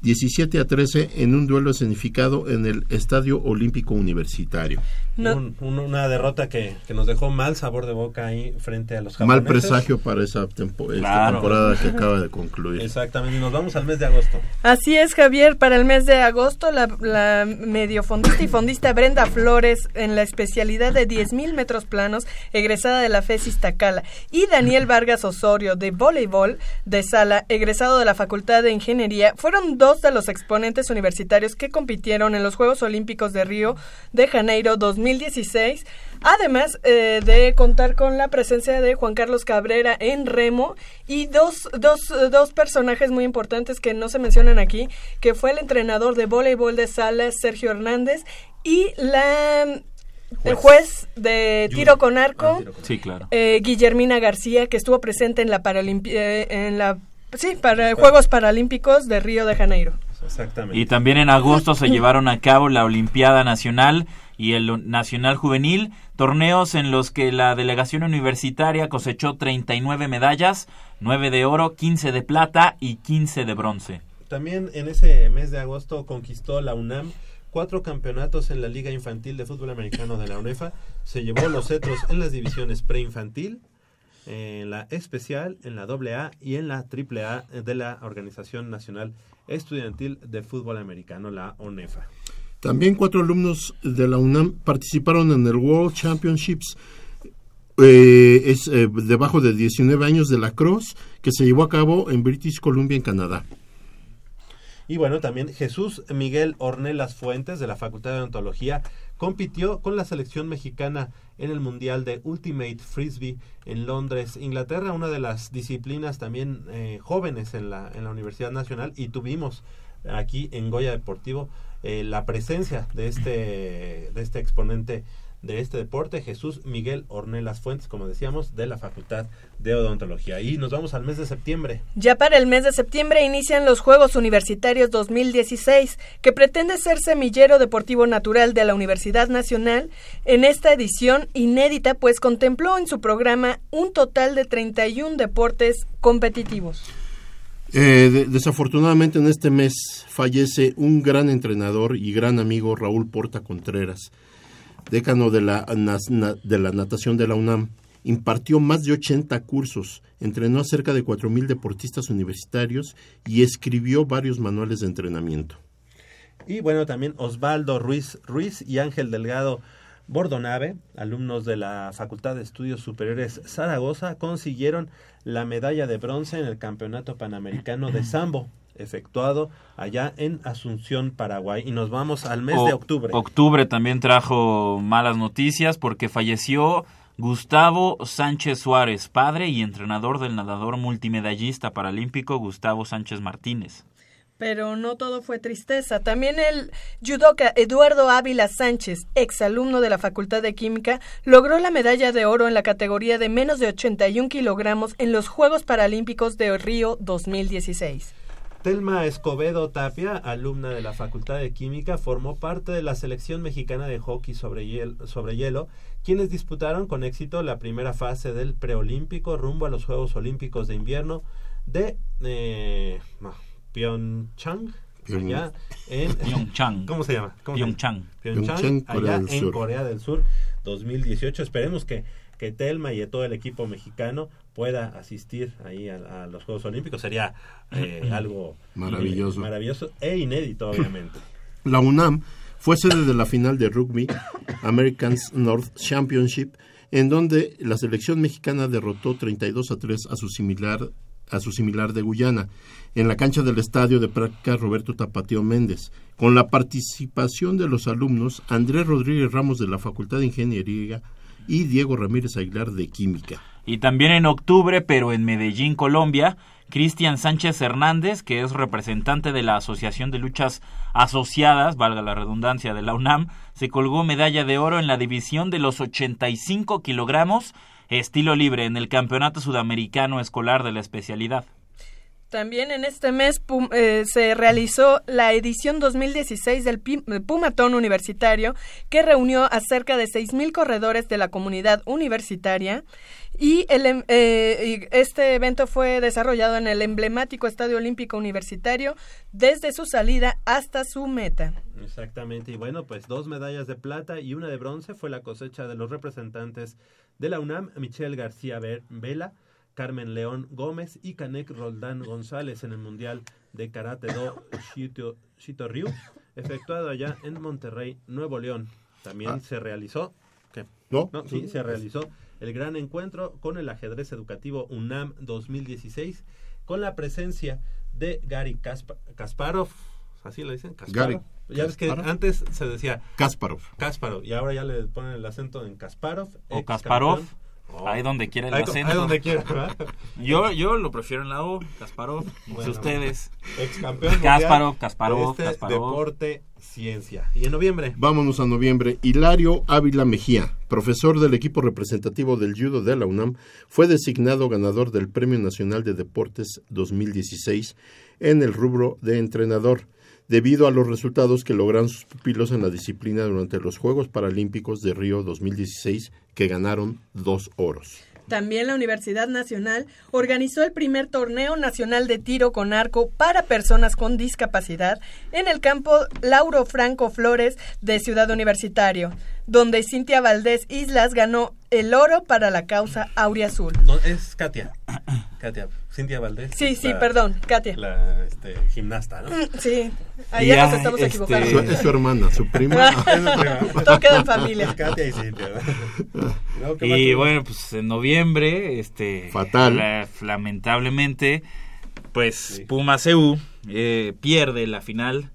S2: 17 a 13 en un duelo escenificado en el Estadio Olímpico Universitario.
S3: No.
S1: Un- un- una derrota que, que nos dejó mal sabor de boca ahí frente a los
S2: Mal
S1: japoneses.
S2: presagio para esa tempo- esta
S4: Claro.
S2: temporada que acaba de concluir.
S1: Exactamente, y nos vamos al mes de agosto.
S3: Así es, Javier. Para el mes de agosto, la, la mediofondista y fondista Brenda Flores, en la especialidad de 10.000 metros planos, egresada de la FES Iztacala, y Daniel Vargas Osorio, de voleibol de sala, egresado de la Facultad de Ingeniería, fueron dos de los exponentes universitarios que compitieron en los Juegos Olímpicos de Río de Janeiro 2016. Además eh, de contar con la presencia de Juan Carlos Cabrera en remo y dos, dos, dos personajes muy importantes que no se mencionan aquí, que fue el entrenador de voleibol de sala Sergio Hernández y la el juez de tiro con arco
S4: Sí, claro.
S3: eh, Guillermina García, que estuvo presente en la Paralimpi- eh, en la sí, para Juegos Paralímpicos de Río de Janeiro.
S1: Exactamente.
S4: Y también en agosto se llevaron a cabo la Olimpiada Nacional y el Nacional Juvenil, torneos en los que la delegación universitaria cosechó 39 medallas, 9 de oro, 15 de plata y 15 de bronce.
S1: También en ese mes de agosto conquistó la UNAM cuatro campeonatos en la Liga Infantil de Fútbol Americano de la UNEFA. Se llevó los cetros en las divisiones preinfantil, en la especial, en la AA y en la AAA de la Organización Nacional Estudiantil de Fútbol Americano, la ONEFA.
S2: También cuatro alumnos de la UNAM participaron en el World Championships eh, es eh, debajo de 19 años de la Cross que se llevó a cabo en British Columbia en Canadá.
S1: Y bueno, también Jesús Miguel Ornelas Fuentes de la Facultad de Odontología compitió con la selección mexicana en el Mundial de Ultimate Frisbee en Londres, Inglaterra, una de las disciplinas también eh, jóvenes en la, en la Universidad Nacional. Y tuvimos aquí en Goya Deportivo eh, la presencia de este, de este exponente de este deporte, Jesús Miguel Ornelas Fuentes, como decíamos, de la Facultad de Odontología. Y nos vamos al mes de septiembre.
S3: Ya para el mes de septiembre inician los Juegos Universitarios 2016, que pretende ser semillero deportivo natural de la Universidad Nacional. En esta edición inédita, pues contempló en su programa un total de 31 deportes competitivos.
S2: Eh, de- desafortunadamente en este mes fallece un gran entrenador y gran amigo Raúl Porta Contreras, decano de la, de la natación de la UNAM. Impartió más de 80 cursos, entrenó a cerca de 4.000 deportistas universitarios y escribió varios manuales de entrenamiento.
S1: Y bueno, también Osvaldo Ruiz Ruiz y Ángel Delgado Bordonave, alumnos de la Facultad de Estudios Superiores Zaragoza, consiguieron la medalla de bronce en el Campeonato Panamericano de Sambo, efectuado allá en Asunción, Paraguay. Y nos vamos al mes
S4: O-
S1: de octubre.
S4: Octubre también trajo malas noticias porque falleció Gustavo Sánchez Suárez, padre y entrenador del nadador multimedallista paralímpico Gustavo Sánchez Martínez.
S3: Pero no todo fue tristeza. También el judoka Eduardo Ávila Sánchez, exalumno de la Facultad de Química, logró la medalla de oro en la categoría de menos de 81 kilogramos en los Juegos Paralímpicos de Río 2016.
S1: Telma Escobedo Tapia, alumna de la Facultad de Química, formó parte de la selección mexicana de hockey sobre hielo, sobre hielo, quienes disputaron con éxito la primera fase del preolímpico rumbo a los Juegos Olímpicos de Invierno de eh, Pyeongchang, allá en
S4: Pyeongchang.
S1: ¿Cómo se llama? ¿Cómo se llama?
S4: Pyeongchang.
S1: Pyeongchang, allá
S2: del
S1: en
S2: Sur.
S1: Corea del Sur 2018. Esperemos que, que Telma y todo el equipo mexicano pueda asistir ahí a, a los Juegos Olímpicos. Sería eh, algo
S2: Maravilloso.
S1: maravilloso e inédito, obviamente.
S2: La UNAM fue sede de la final de rugby Americans North Championship, en donde la selección mexicana derrotó 32 a 3 a su similar a su similar de Guyana, en la cancha del estadio de práctica Roberto Tapateo Méndez, con la participación de los alumnos Andrés Rodríguez Ramos de la Facultad de Ingeniería y Diego Ramírez Aguilar de Química.
S4: Y también en octubre, pero en Medellín, Colombia, Cristian Sánchez Hernández, que es representante de la Asociación de Luchas Asociadas, valga la redundancia, de la UNAM, se colgó medalla de oro en la división de los 85 kilogramos estilo libre en el Campeonato Sudamericano Escolar de la especialidad.
S3: También en este mes Pum- eh, se realizó la edición 2016 del Pi- Pumatón Universitario, que reunió a cerca de 6.000 corredores de la comunidad universitaria. Y, el, em- eh, este evento fue desarrollado en el emblemático Estadio Olímpico Universitario desde su salida hasta su meta.
S1: Exactamente, y bueno, pues dos medallas de plata y una de bronce fue la cosecha de los representantes de la UNAM, Michelle García Vela, Carmen León Gómez y Canek Roldán González en el Mundial de Karate Do Shito, Shito Ryu, efectuado allá en Monterrey, Nuevo León. También
S2: Ah.
S1: se realizó, ¿qué?
S2: ¿No?
S1: sí, se realizó el gran encuentro con el ajedrez educativo UNAM 2016 con la presencia de Gary Kaspa- Kasparov, así le dicen, Kasparov.
S2: Gary
S1: ya ves que antes se decía
S2: Kasparov.
S1: Kasparov y ahora ya le ponen el acento en Kasparov.
S4: O Kasparov,
S1: campeón. Oh.
S4: ahí donde quiera el
S1: Ahí-
S4: acento.
S1: ahí donde quiera, ¿verdad?
S4: Yo, yo lo prefiero en la O, Kasparov.
S1: Bueno,
S4: ustedes.
S1: Ex campeón mundial
S4: Kasparov,
S1: este
S4: Kasparov.
S1: deporte ciencia. Y en noviembre
S2: Vámonos a noviembre. Hilario Ávila Mejía, profesor del equipo representativo del judo de la UNAM, fue designado ganador del Premio Nacional de Deportes 2016 en el rubro de entrenador, debido a los resultados que lograron sus pupilos en la disciplina durante los Juegos Paralímpicos de Río 2016, que ganaron dos oros.
S3: También la Universidad Nacional organizó el primer torneo nacional de tiro con arco para personas con discapacidad en el campo Lauro Franco Flores de Ciudad Universitario, donde Cintia Valdés Islas ganó el oro para la causa Aurea Azul.
S1: no, es Katia. Katia, Cintia Valdés.
S3: Sí, sí,
S1: la-
S3: perdón, Katia.
S1: La este, gimnasta, ¿no?
S3: Mm, Sí, ahí ya nos estamos
S4: este,
S3: equivocando.
S2: Su- es su hermana, su prima.
S3: Todo queda en familia.
S1: Katia y Cintia. ¿no? No, ¿qué más
S4: Y bueno, pues en noviembre, este,
S2: Fatal.
S4: la- lamentablemente, pues
S1: Sí.
S4: Puma CU eh, pierde la final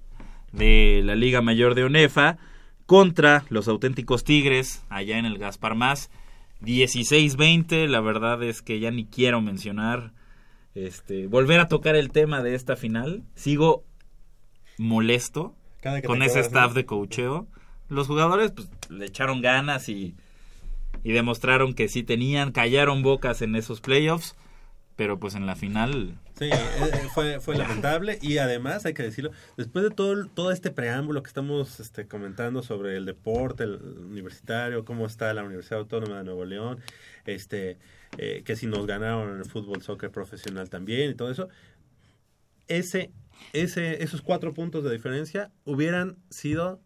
S4: de la Liga Mayor de ONEFA contra los auténticos Tigres allá en el Gaspar Más. 16-20, la verdad es que ya ni quiero mencionar, este, volver a tocar el tema de esta final. Sigo molesto con ese staff
S1: ¿no?
S4: de coacheo. Los jugadores pues le echaron ganas y, y demostraron que sí tenían, callaron bocas en esos playoffs, pero pues en la final
S1: Sí, eh, eh, fue, fue lamentable. Y además hay que decirlo, después de todo, todo este preámbulo que estamos este, comentando sobre el deporte universitario, cómo está la Universidad Autónoma de Nuevo León, este, eh, que si nos ganaron en el fútbol, soccer profesional también y todo eso, ese, ese, esos cuatro puntos de diferencia hubieran sido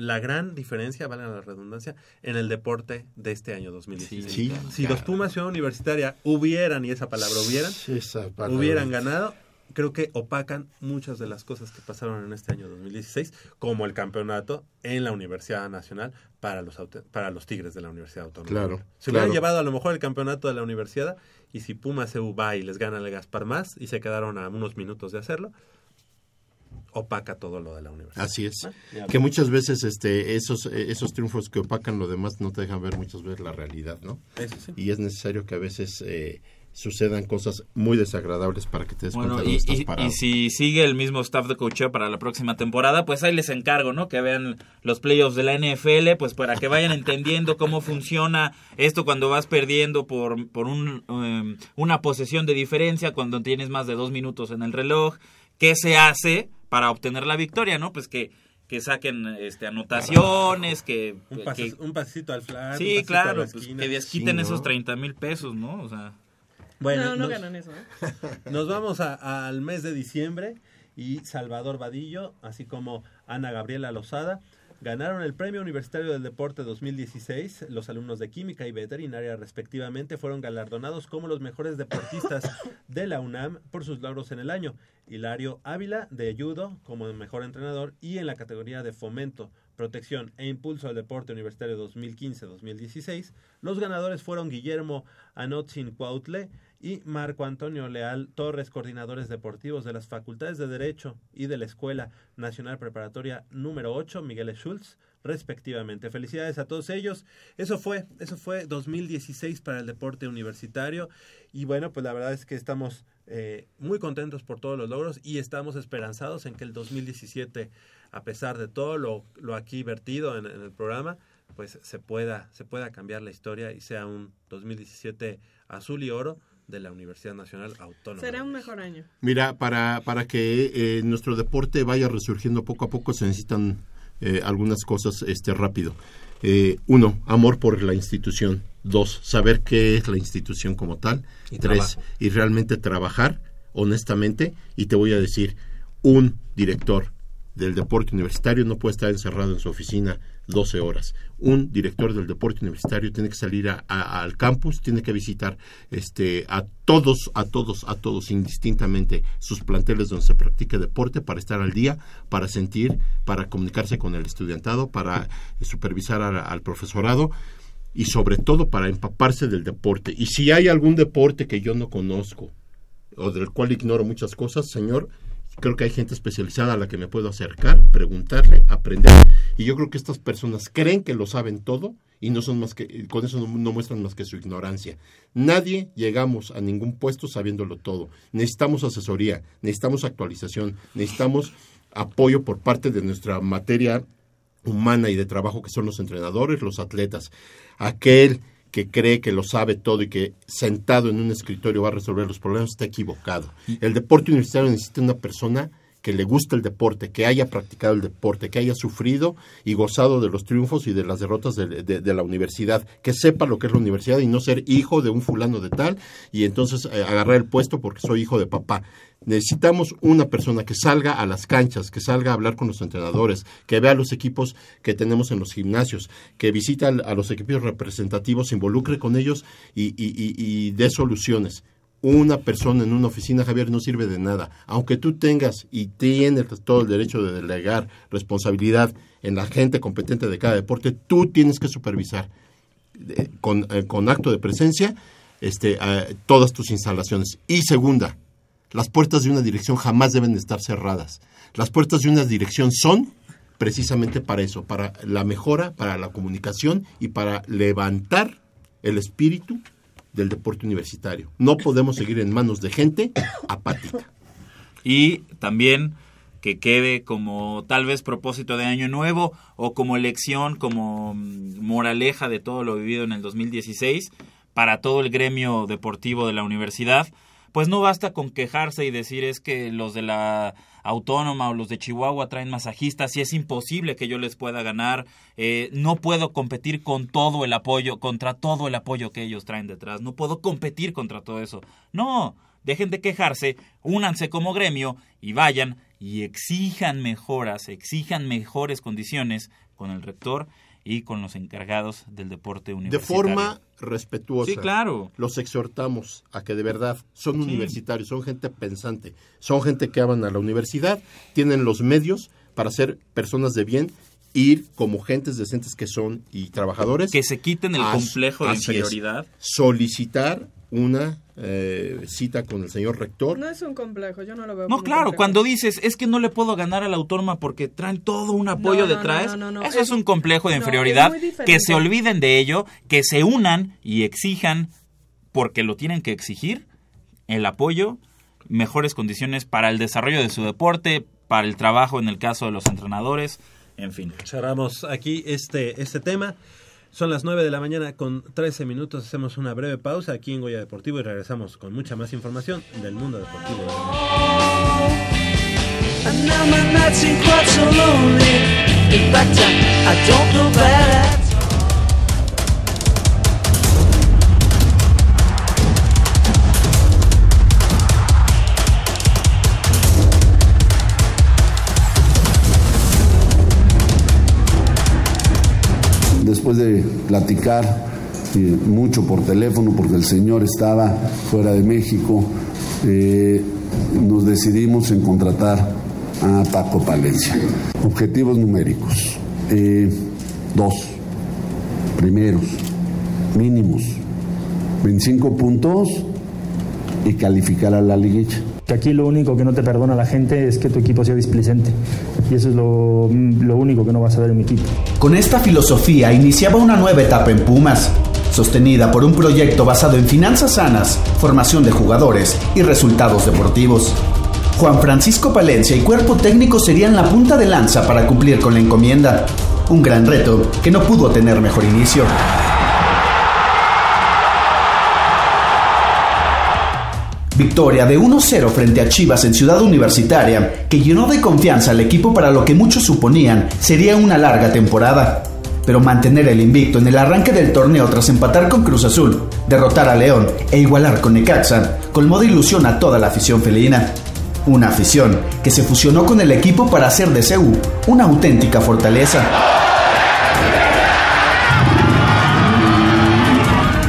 S1: la gran diferencia, vale la redundancia, en el deporte de este año 2016.
S2: Sí,
S1: si los Pumas Ciudad Universitaria hubieran, y esa palabra hubieran,
S2: Esa palabra.
S1: hubieran ganado, creo que opacan muchas de las cosas que pasaron en este año 2016, como el campeonato en la Universidad Nacional para los para los Tigres de la Universidad Autónoma.
S2: Claro,
S1: Se hubieran
S2: claro.
S1: llevado a lo mejor el campeonato de la universidad y si Pumas se va y les gana el Gaspar más y se quedaron a unos minutos de hacerlo, opaca todo lo de la universidad.
S2: Así es.
S1: Ah,
S2: Que muchas veces este, esos, eh, esos triunfos que opacan lo demás no te dejan ver muchas veces la realidad, ¿no?
S1: Eso sí.
S2: Y es necesario que a veces eh, sucedan cosas muy desagradables para que te des
S4: Bueno,
S2: cuenta de
S4: y,
S2: estás
S4: y-
S2: parado.
S4: y si sigue el mismo staff de coacheo para la próxima temporada, pues ahí les encargo, ¿no? Que vean los playoffs de la NFL, pues para que vayan entendiendo cómo funciona esto cuando vas perdiendo por, por un, em, una posesión de diferencia, cuando tienes más de dos minutos en el reloj, qué se hace para obtener la victoria, ¿no? Pues que, que saquen este, anotaciones, que...
S1: Un, pase-
S4: que-
S1: un pasito al flag. un
S4: sí,
S1: a
S4: claro,
S1: la
S4: pues, que desquiten
S2: Sí, ¿no?
S4: esos 30 mil pesos, ¿no? O sea...
S1: Bueno,
S3: no, no
S1: nos-
S3: ganan eso, ¿eh?
S1: Nos vamos a- al mes de diciembre y Salvador Vadillo, así como Ana Gabriela Lozada, ganaron el Premio Universitario del Deporte 2016. Los alumnos de Química y Veterinaria, respectivamente, fueron galardonados como los mejores deportistas de la UNAM por sus logros en el año. Hilario Ávila, de Judo, como mejor entrenador, y en la categoría de Fomento, Protección e Impulso al Deporte Universitario 2015-2016, los ganadores fueron Guillermo Anotzin Cuautle y Marco Antonio Leal Torres, coordinadores deportivos de las Facultades de Derecho y de la Escuela Nacional Preparatoria número 8, Miguel Schultz, respectivamente. Felicidades a todos ellos. Eso fue, eso fue 2016 para el deporte universitario y bueno, pues la verdad es que estamos eh, muy contentos por todos los logros y estamos esperanzados en que el 2017, a pesar de todo lo, lo aquí vertido en, en el programa, pues se pueda, se pueda cambiar la historia y sea un 2017 azul y oro de la Universidad Nacional Autónoma.
S3: Será un mejor año.
S2: Mira, para, para que eh, nuestro deporte vaya resurgiendo poco a poco se necesitan eh, algunas cosas este rápido. Eh, uno, amor por la institución. Dos, saber qué es la institución como tal.
S1: Y
S2: Tres,
S1: trabajo.
S2: y realmente trabajar honestamente. Y te voy a decir, un director del deporte universitario no puede estar encerrado en su oficina 12 horas. Un director del deporte universitario tiene que salir a- al campus, tiene que visitar este, a todos, a todos, a todos, indistintamente, sus planteles donde se practique deporte para estar al día, para sentir, para comunicarse con el estudiantado, para eh, supervisar al profesorado y sobre todo para empaparse del deporte. Y si hay algún deporte que yo no conozco o del cual ignoro muchas cosas, señor, creo que hay gente especializada a la que me puedo acercar, preguntarle, aprender. Y yo creo que estas personas creen que lo saben todo y no son más que con eso no, no muestran más que su ignorancia. Nadie llegamos a ningún puesto sabiéndolo todo. Necesitamos asesoría, necesitamos actualización, necesitamos apoyo por parte de nuestra materia humana y de trabajo que son los entrenadores, los atletas. Aquel que cree que lo sabe todo y que sentado en un escritorio va a resolver los problemas está equivocado. El deporte universitario necesita una persona que le guste el deporte, que haya practicado el deporte, que haya sufrido y gozado de los triunfos y de las derrotas de, de- de la universidad, que sepa lo que es la universidad y no ser hijo de un fulano de tal y entonces eh, agarrar el puesto porque soy hijo de papá. Necesitamos una persona que salga a las canchas, que salga a hablar con los entrenadores, que vea los equipos que tenemos en los gimnasios, que visita al- a los equipos representativos, se involucre con ellos y, y, y- y dé soluciones. Una persona en una oficina, Javier, no sirve de nada. Aunque tú tengas y tienes todo el derecho de delegar responsabilidad en la gente competente de cada deporte, tú tienes que supervisar eh, con, eh, con acto de presencia este, todas tus instalaciones. Y segunda, las puertas de una dirección jamás deben de estar cerradas. Las puertas de una dirección son precisamente para eso, para la mejora, para la comunicación y para levantar el espíritu del deporte universitario. No podemos seguir en manos de gente apática.
S4: Y también que quede como tal vez propósito de año nuevo o como lección, como mm, moraleja de todo lo vivido en el 2016 para todo el gremio deportivo de la universidad. Pues no basta con quejarse y decir es que los de la autónoma o los de Chihuahua traen masajistas y es imposible que yo les pueda ganar. Eh, no puedo competir con todo el apoyo, contra todo el apoyo que ellos traen detrás. No puedo competir contra todo eso. No, dejen de quejarse, únanse como gremio y vayan y exijan mejoras, exijan mejores condiciones con el rector y con los encargados del deporte
S2: De
S4: universitario.
S2: forma respetuosa.
S4: Sí, claro.
S2: Los exhortamos a que de verdad son
S4: Sí.
S2: universitarios, son gente pensante, son gente que aman a la universidad, tienen los medios para ser personas de bien, ir como gentes decentes que son y trabajadores.
S4: Que se quiten el complejo de
S2: es.
S4: inferioridad.
S2: Solicitar una eh, cita con el señor rector.
S3: No es un complejo, yo no lo veo.
S4: No,
S3: como
S4: claro,
S3: complejo.
S4: cuando dices es que no le puedo ganar a la autónoma porque traen todo un apoyo
S3: No, no,
S4: detrás,
S3: no, no, no,
S4: eso es,
S3: es-
S4: un complejo de inferioridad. que se olviden de ello, que se unan y exijan, porque lo tienen que exigir, el apoyo, mejores condiciones para el desarrollo de su deporte, para el trabajo en el caso de los entrenadores, en fin.
S1: Cerramos aquí este, este tema. Son las 9 de la mañana con 13 minutos. Hacemos una breve pausa aquí en Goya Deportivo y regresamos con mucha más información del mundo deportivo. de
S6: Después de platicar eh, mucho por teléfono, porque el señor estaba fuera de México, eh, nos decidimos en contratar a Paco Palencia. Objetivos numéricos. eh, dos. Primeros. Mínimos. 25 puntos y calificar a la liguilla.
S7: Que aquí lo único que no te perdona la gente es que tu equipo sea displicente. Y eso es lo, lo único que no vas a ver en mi equipo.
S8: Con esta filosofía iniciaba una nueva etapa en Pumas, sostenida por un proyecto basado en finanzas sanas, formación de jugadores y resultados deportivos. Juan Francisco Palencia y cuerpo técnico serían la punta de lanza para cumplir con la encomienda. Un gran reto que no pudo tener mejor inicio. Victoria de 1-0 frente a Chivas en Ciudad Universitaria, que llenó de confianza al equipo para lo que muchos suponían sería una larga temporada. Pero mantener el invicto en el arranque del torneo tras empatar con Cruz Azul, derrotar a León e igualar con Necaxa, colmó de ilusión a toda la afición felina. Una afición que se fusionó con el equipo para hacer de CEU una auténtica fortaleza.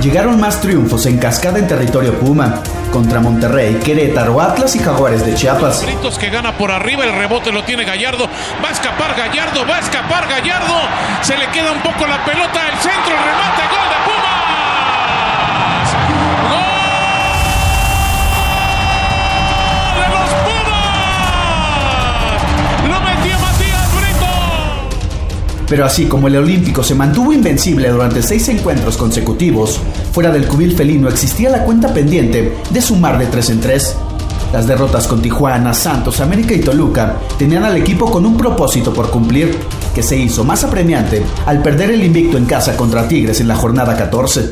S8: Llegaron más triunfos en cascada en territorio Puma, contra Monterrey, Querétaro, Atlas y Jaguares de Chiapas.
S9: Britos que gana por arriba, el rebote lo tiene Gallardo, va a escapar Gallardo, va a escapar Gallardo, se le queda un poco la pelota, el centro, el remate, gol de Pumas.
S8: Pero así como el Olímpico se mantuvo invencible durante seis encuentros consecutivos, fuera del cubil felino existía la cuenta pendiente de sumar de tres en tres. Las derrotas con Tijuana, Santos, América y Toluca tenían al equipo con un propósito por cumplir, que se hizo más apremiante al perder el invicto en casa contra Tigres en la jornada 14.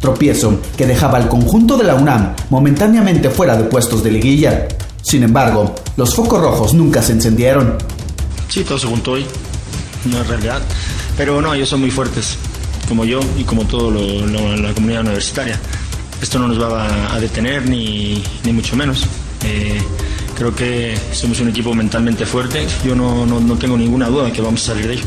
S8: Tropiezo que dejaba al conjunto de la UNAM momentáneamente fuera de puestos de liguilla. Sin embargo, los focos rojos nunca se encendieron.
S10: Sí, todo se juntó hoy, no es realidad. Pero no, ellos son muy fuertes, como yo y como toda la comunidad universitaria. Esto no nos va a, a detener ni, ni, mucho menos. Eh, creo que somos un equipo mentalmente fuerte. Yo no, no, no tengo ninguna duda de que vamos a salir de ello.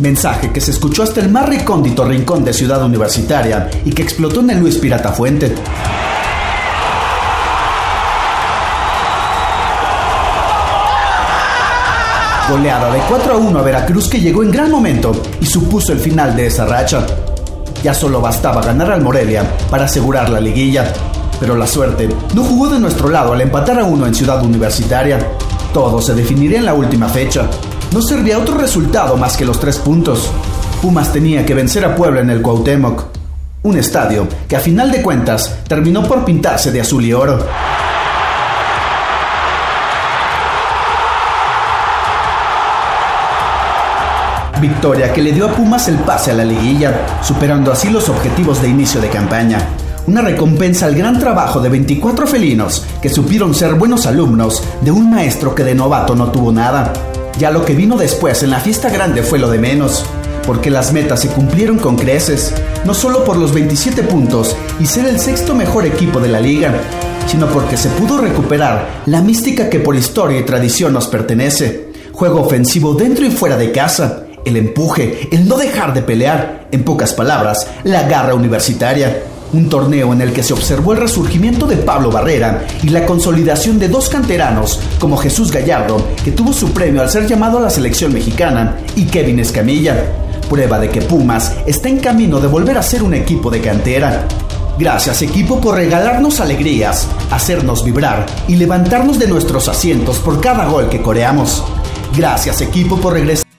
S8: Mensaje que se escuchó hasta el más recóndito rincón de Ciudad Universitaria y que explotó en el Luis Pirata Fuente. Goleada de 4 a 1 a Veracruz que llegó en gran momento y supuso el final de esa racha. Ya solo bastaba ganar al Morelia para asegurar la liguilla. Pero la suerte no jugó de nuestro lado al empatar a uno en Ciudad Universitaria. Todo se definiría en la última fecha. No servía otro resultado más que los tres puntos. Pumas tenía que vencer a Puebla en el Cuauhtémoc. Un estadio que a final de cuentas terminó por pintarse de azul y oro. Victoria que le dio a Pumas el pase a la liguilla, superando así los objetivos de inicio de campaña. Una recompensa al gran trabajo de 24 felinos que supieron ser buenos alumnos de un maestro que de novato no tuvo nada. Ya lo que vino después en la fiesta grande fue lo de menos, porque las metas se cumplieron con creces, no solo por los 27 puntos y ser el sexto mejor equipo de la liga, sino porque se pudo recuperar la mística que por historia y tradición nos pertenece. Juego ofensivo dentro y fuera de casa, el empuje, el no dejar de pelear, en pocas palabras, la garra universitaria. Un torneo en el que se observó el resurgimiento de Pablo Barrera y la consolidación de dos canteranos como Jesús Gallardo, que tuvo su premio al ser llamado a la selección mexicana, y Kevin Escamilla. Prueba de que Pumas está en camino de volver a ser un equipo de cantera. Gracias equipo por regalarnos alegrías, hacernos vibrar y levantarnos de nuestros asientos por cada gol que coreamos. Gracias equipo por regresar.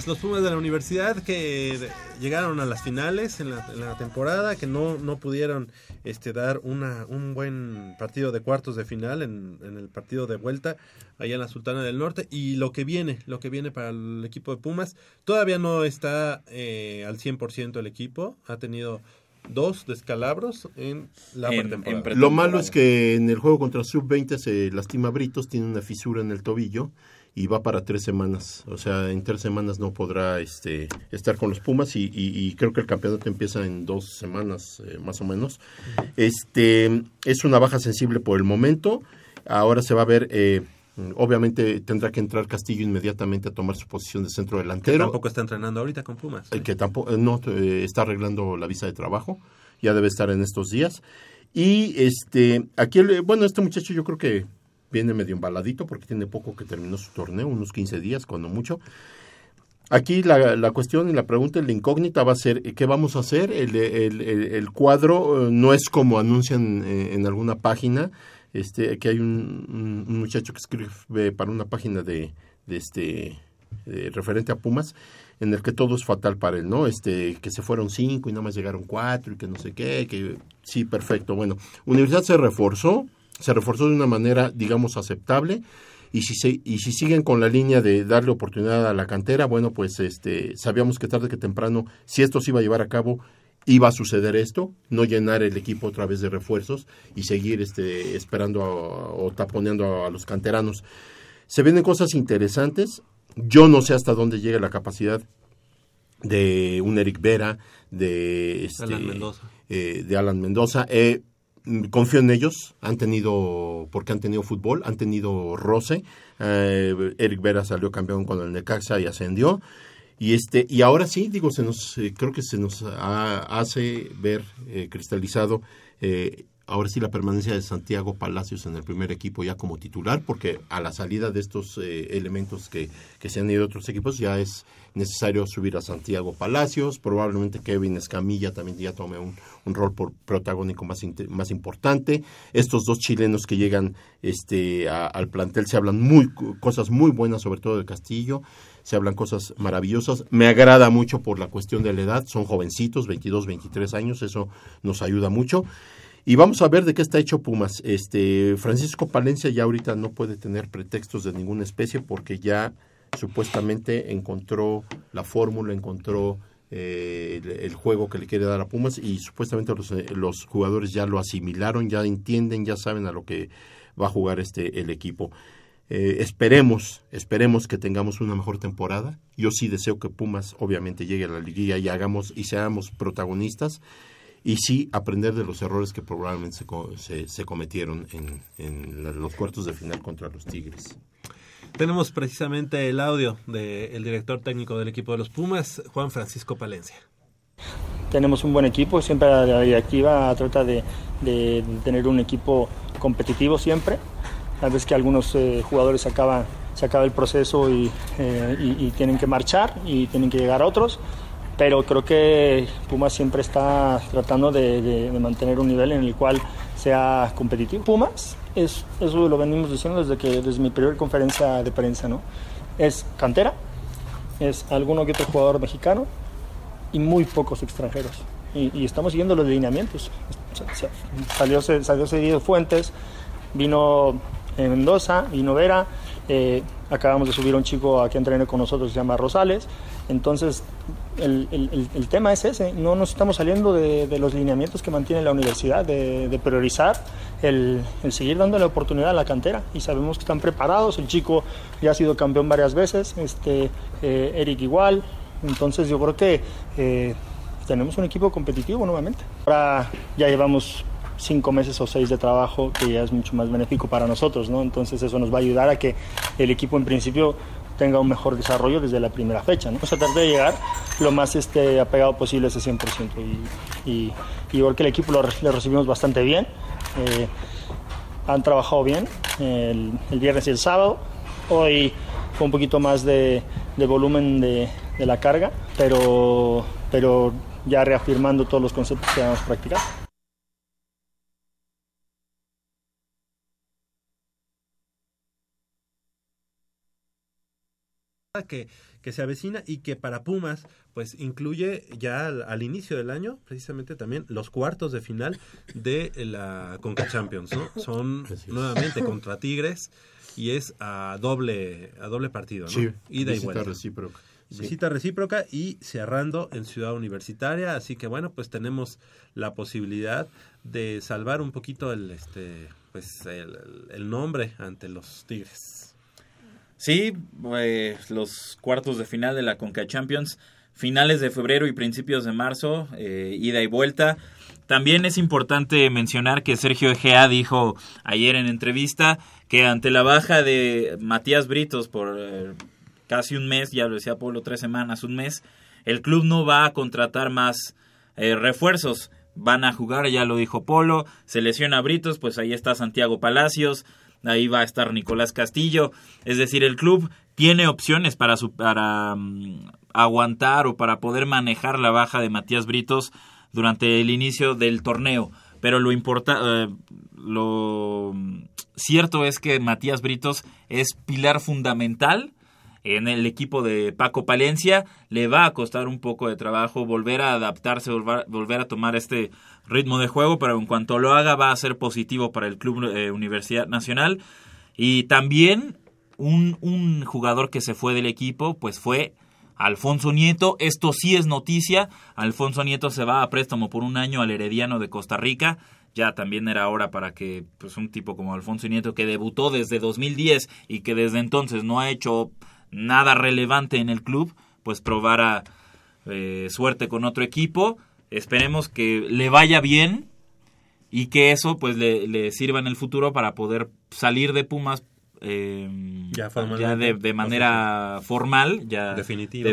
S11: Pumas, los Pumas de la universidad que llegaron a las finales en la, en la temporada, que no, no pudieron este, dar una, un buen partido de cuartos de final en, en el partido de vuelta allá en la Sultana del Norte. Y lo que viene, lo que viene para el equipo de Pumas, todavía no está eh, al 100% el equipo, ha tenido dos descalabros en la pretemporada.
S2: Lo malo es que en el juego contra Sub-20 se lastima Britos, tiene una fisura en el tobillo y va para tres semanas. O sea, en tres semanas no podrá este, estar con los Pumas y, y- y creo que el campeonato empieza en dos semanas eh, más o menos. Este es una baja sensible por el momento. Ahora se va a ver. eh, Obviamente tendrá que entrar Castillo inmediatamente a tomar su posición de centro
S11: Que
S2: delantero.
S11: tampoco está entrenando ahorita con Pumas.
S2: El que tampoco, eh, no, eh, está arreglando la visa de trabajo, ya debe estar en estos días. Y este, aquí, el- bueno, este muchacho yo creo que viene medio embaladito porque tiene poco que terminó su torneo, unos 15 días, cuando mucho. Aquí la, la cuestión y la pregunta, la incógnita va a ser, ¿qué vamos a hacer? El, el- el- cuadro eh, no es como anuncian eh, en alguna página, este, que hay un, un- muchacho que escribe para una página de, de este eh, referente a Pumas, en el que todo es fatal para él, ¿no? Este, que se fueron cinco y nada más llegaron cuatro y que no sé qué, que sí, perfecto. Bueno, Universidad se reforzó, se reforzó de una manera, digamos, aceptable. Y si, se, y si siguen con la línea de darle oportunidad a la cantera, bueno, pues este, sabíamos que tarde que temprano, si esto se iba a llevar a cabo, iba a suceder esto, no llenar el equipo otra vez de refuerzos y seguir este, esperando a- o taponeando a, a los canteranos. Se vienen cosas interesantes. Yo no sé hasta dónde llega la capacidad de un Eric Vera, de este,
S11: Alan Mendoza.
S2: eh, de Alan Mendoza. Eh, confío en ellos, han tenido, porque han tenido fútbol, han tenido roce. Eh, Eric Vera salió campeón con el Necaxa y ascendió. Y este y ahora sí, digo, se nos eh, creo que se nos ha- hace ver eh, cristalizado eh, ahora sí la permanencia de Santiago Palacios en el primer equipo ya como titular, porque a la salida de estos eh, elementos que, que se han ido otros equipos ya es necesario subir a Santiago Palacios, probablemente Kevin Escamilla también ya tome un, un rol por protagónico más, más importante. Estos dos chilenos que llegan este, a- al plantel se hablan muy cosas muy buenas, sobre todo de Castillo, se hablan cosas maravillosas. Me agrada mucho por la cuestión de la edad, son jovencitos, 22, 23 años, eso nos ayuda mucho. Y vamos a ver de qué está hecho Pumas. Este Francisco Palencia ya ahorita no puede tener pretextos de ninguna especie porque ya supuestamente encontró la fórmula, encontró eh, el, juego que le quiere dar a Pumas y supuestamente los, eh, los jugadores ya lo asimilaron, ya entienden, ya saben a lo que va a jugar este el equipo. Eh, esperemos, esperemos que tengamos una mejor temporada. Yo sí deseo que Pumas obviamente llegue a la liguilla y hagamos y seamos protagonistas y sí aprender de los errores que probablemente se, co- se, se cometieron en, en los cuartos de final contra los Tigres.
S11: Tenemos precisamente el audio del director técnico del equipo de los Pumas, Juan Francisco Palencia.
S7: Tenemos un buen equipo, siempre la directiva trata de, de tener un equipo competitivo siempre. A veces que algunos eh, jugadores acaban, se acaba el proceso y, eh, y- y tienen que marchar y tienen que llegar a otros, pero creo que Pumas siempre está tratando de, de- de mantener un nivel en el cual sea competitivo. Pumas, es, eso lo venimos diciendo desde, que, desde mi primera conferencia de prensa, ¿no? Es cantera, es alguno que otro jugador mexicano y muy pocos extranjeros. Y, y estamos siguiendo los lineamientos. Sa- sa- Salió, salió seguido Fuentes, vino Mendoza, vino Vera, eh, acabamos de subir un chico aquí a entrenar con nosotros, se llama Rosales. Entonces, el, el- tema es ese, no nos estamos saliendo de, los lineamientos que mantiene la universidad, de, priorizar el, el seguir dándole oportunidad a la cantera. Y sabemos que están preparados, el chico ya ha sido campeón varias veces, este, eh, Eric igual, entonces yo creo que eh, tenemos un equipo competitivo nuevamente. Ahora ya llevamos cinco meses o seis de trabajo que ya es mucho más benéfico para nosotros, ¿no? Entonces eso nos va a ayudar a que el equipo en principio tenga un mejor desarrollo desde la primera fecha, ¿no? O sea, tratar de llegar lo más este, apegado posible a ese 100% y, y, y igual que el equipo lo, re- lo recibimos bastante bien, eh, han trabajado bien el, viernes y el sábado, hoy fue un poquito más de, de volumen de, la carga, pero, pero ya reafirmando todos los conceptos que vamos a
S11: que, que se avecina y que para Pumas pues incluye ya al, al inicio del año precisamente también los cuartos de final de la Conca Champions, ¿no? Son nuevamente contra Tigres y es a doble a doble partido, ¿no?
S2: Sí,
S11: Ida y
S2: visita
S11: vuelta.
S2: recíproca. Sí.
S11: Visita recíproca y cerrando en Ciudad Universitaria, así que bueno, pues tenemos la posibilidad de salvar un poquito el este pues el, el nombre ante los Tigres.
S4: Sí, eh, los cuartos de final de la Conca Champions, finales de febrero y principios de marzo, eh, ida y vuelta. También es importante mencionar que Sergio Egea dijo ayer en entrevista que ante la baja de Matías Britos por eh, casi un mes, ya lo decía Pablo, tres semanas, un mes, el club no va a contratar más eh, refuerzos. Van a jugar, ya lo dijo Polo, se lesiona Britos, pues ahí está Santiago Palacios, ahí va a estar Nicolás Castillo. Es decir, el club tiene opciones para, su, para mm, aguantar o para poder manejar la baja de Matías Britos durante el inicio del torneo. Pero lo importa, eh, lo cierto es que Matías Britos es pilar fundamental en el equipo de Paco Palencia. Le va a costar un poco de trabajo volver a adaptarse, volver, a tomar este ritmo de juego, pero en cuanto lo haga va a ser positivo para el Club eh, Universidad Nacional. Y también un, un jugador que se fue del equipo, pues fue Alfonso Nieto. Esto sí es noticia. Alfonso Nieto se va a préstamo por un año al Herediano de Costa Rica. Ya también era hora para que pues, un tipo como Alfonso Nieto, que debutó desde 2010 y que desde entonces no ha hecho nada relevante en el club, pues probara eh, suerte con otro equipo. Esperemos que le vaya bien y que eso pues le, le sirva en el futuro para poder salir de Pumas eh,
S1: Ya
S4: de, de manera formal, ya
S1: Definitiva.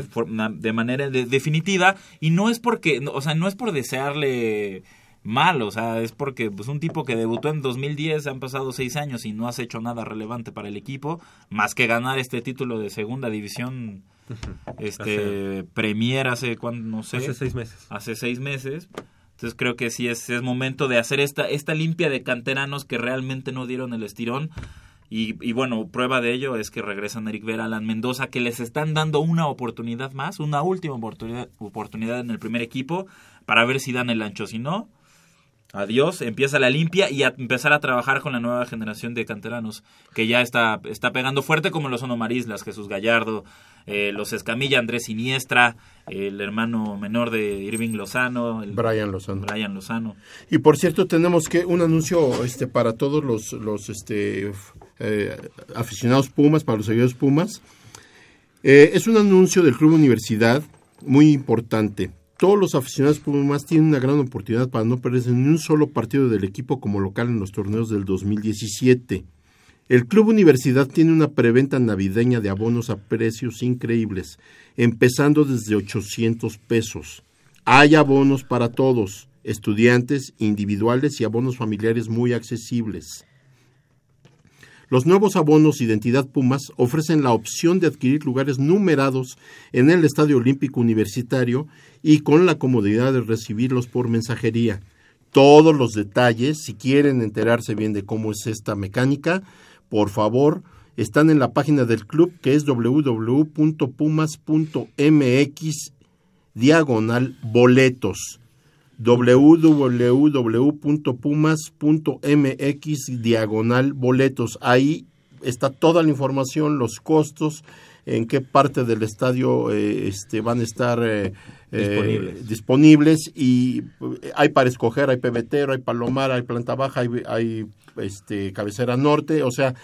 S4: de, manera de- definitiva y no es porque, no, o sea, no es por desearle mal, o sea, es porque pues un tipo que debutó en 2010, han pasado seis años y no has hecho nada relevante para el equipo, más que ganar este título de segunda división, este Premier hace cuando no sé,
S1: Hace seis meses.
S4: hace seis meses. Entonces creo que sí es, es momento de hacer esta, esta limpia de canteranos que realmente no dieron el estirón. Y, y bueno, prueba de ello es que regresan Eric Vera, Alan Mendoza, que les están dando una oportunidad más, una última oportunidad, oportunidad en el primer equipo para ver si dan el ancho. Si no, adiós, empieza la limpia y a empezar a trabajar con la nueva generación de canteranos que ya está, está pegando fuerte como lo son Omar Islas, Jesús Gallardo, eh, los Escamilla, Andrés Siniestra, el hermano menor de Irving Lozano, el
S2: Brian Lozano.
S4: Brian Lozano.
S2: Y por cierto, tenemos que un anuncio este para todos los, los este, eh, aficionados Pumas, para los seguidores Pumas. Eh, es un anuncio del Club Universidad muy importante. Todos los aficionados Pumas tienen una gran oportunidad para no perderse ni un solo partido del equipo como local en los torneos del 2017. El Club Universidad tiene una preventa navideña de abonos a precios increíbles, empezando desde 800 pesos. Hay abonos para todos, estudiantes, individuales y abonos familiares muy accesibles. Los nuevos abonos Identidad Pumas ofrecen la opción de adquirir lugares numerados en el Estadio Olímpico Universitario y con la comodidad de recibirlos por mensajería. Todos los detalles, si quieren enterarse bien de cómo es esta mecánica, por favor, están en la página del club que es www.pumas.mx diagonal boletos www.pumas.mx diagonal boletos. Ahí está toda la información, los costos, en qué parte del estadio eh, este, van a estar eh, eh,
S1: Disponibles.
S2: disponibles y hay para escoger, hay pebetero, hay palomar, hay planta baja, hay, hay este, cabecera norte, o sea,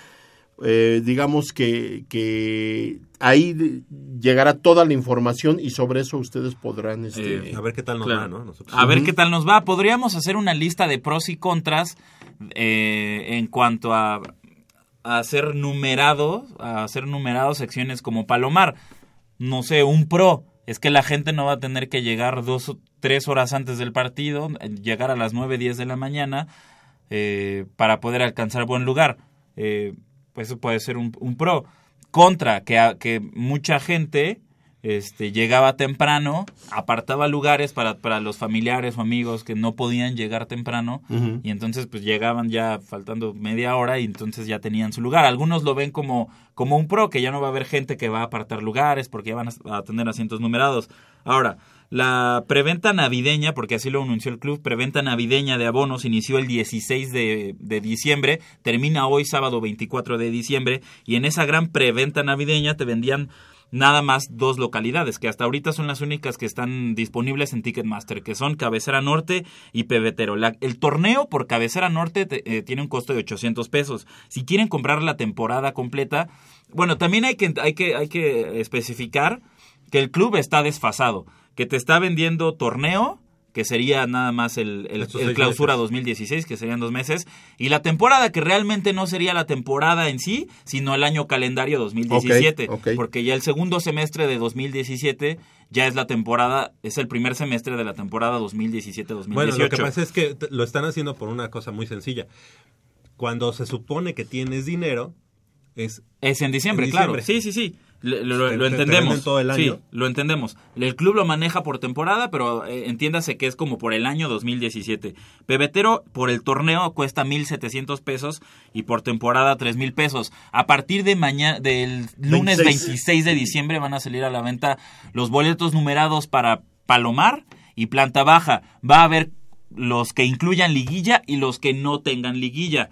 S2: eh, digamos que, que ahí llegará toda la información y sobre eso ustedes podrán este,
S1: a ver qué tal nos
S4: Claro.
S1: va, ¿no? Nosotros.
S4: A ver qué tal nos va. Podríamos hacer una lista de pros y contras eh, en cuanto a, a hacer numerado, a hacer numerados secciones como Palomar. No sé, un pro es que la gente no va a tener que llegar dos o tres horas antes del partido, llegar a las 9, 10 de la mañana eh, para poder alcanzar buen lugar. Eh, pues eso puede ser un, un pro. Contra, que, que mucha gente este, llegaba temprano, apartaba lugares para, para los familiares o amigos que no podían llegar temprano y entonces pues llegaban ya faltando media hora y entonces ya tenían su lugar. Algunos lo ven como, como un pro, que ya no va a haber gente que va a apartar lugares porque ya van a, a tener asientos numerados. Ahora, la preventa navideña, porque así lo anunció el club, preventa navideña de abonos inició el 16 de, de diciembre, termina hoy sábado 24 de diciembre y en esa gran preventa navideña te vendían nada más dos localidades, que hasta ahorita son las únicas que están disponibles en Ticketmaster, que son Cabecera Norte y Pebetero. La- el torneo por Cabecera Norte te- eh, tiene un costo de 800 pesos. Si quieren comprar la temporada completa, bueno, también hay que, hay que, hay que especificar que el club está desfasado, que te está vendiendo torneo, que sería nada más el, el- el clausura
S1: meses.
S4: 2016, que serían dos meses, y la temporada que realmente no sería la temporada en sí, sino el año calendario 2017,
S2: Ok, ok.
S4: porque ya el segundo semestre de 2017 ya es la temporada, es el primer semestre de la temporada 2017-2018.
S1: Bueno, lo que pasa es que lo están haciendo por una cosa muy sencilla. Cuando se supone que tienes dinero, es...
S4: Es en diciembre,
S1: En
S4: claro. Sí, sí, sí. Le- lo,
S1: Te-
S4: lo
S1: te- te
S4: entendemos.
S1: todo el
S4: Sí, lo entendemos. El club lo maneja por temporada, pero eh, entiéndase que es como por el año 2017. Pebetero por el torneo cuesta 1.700 pesos y por temporada 3.000 pesos. A partir de mañana, del lunes
S2: 26.
S4: 26 de diciembre van a salir a la venta los boletos numerados para Palomar y Planta Baja. Va a haber los que incluyan liguilla y los que no tengan liguilla.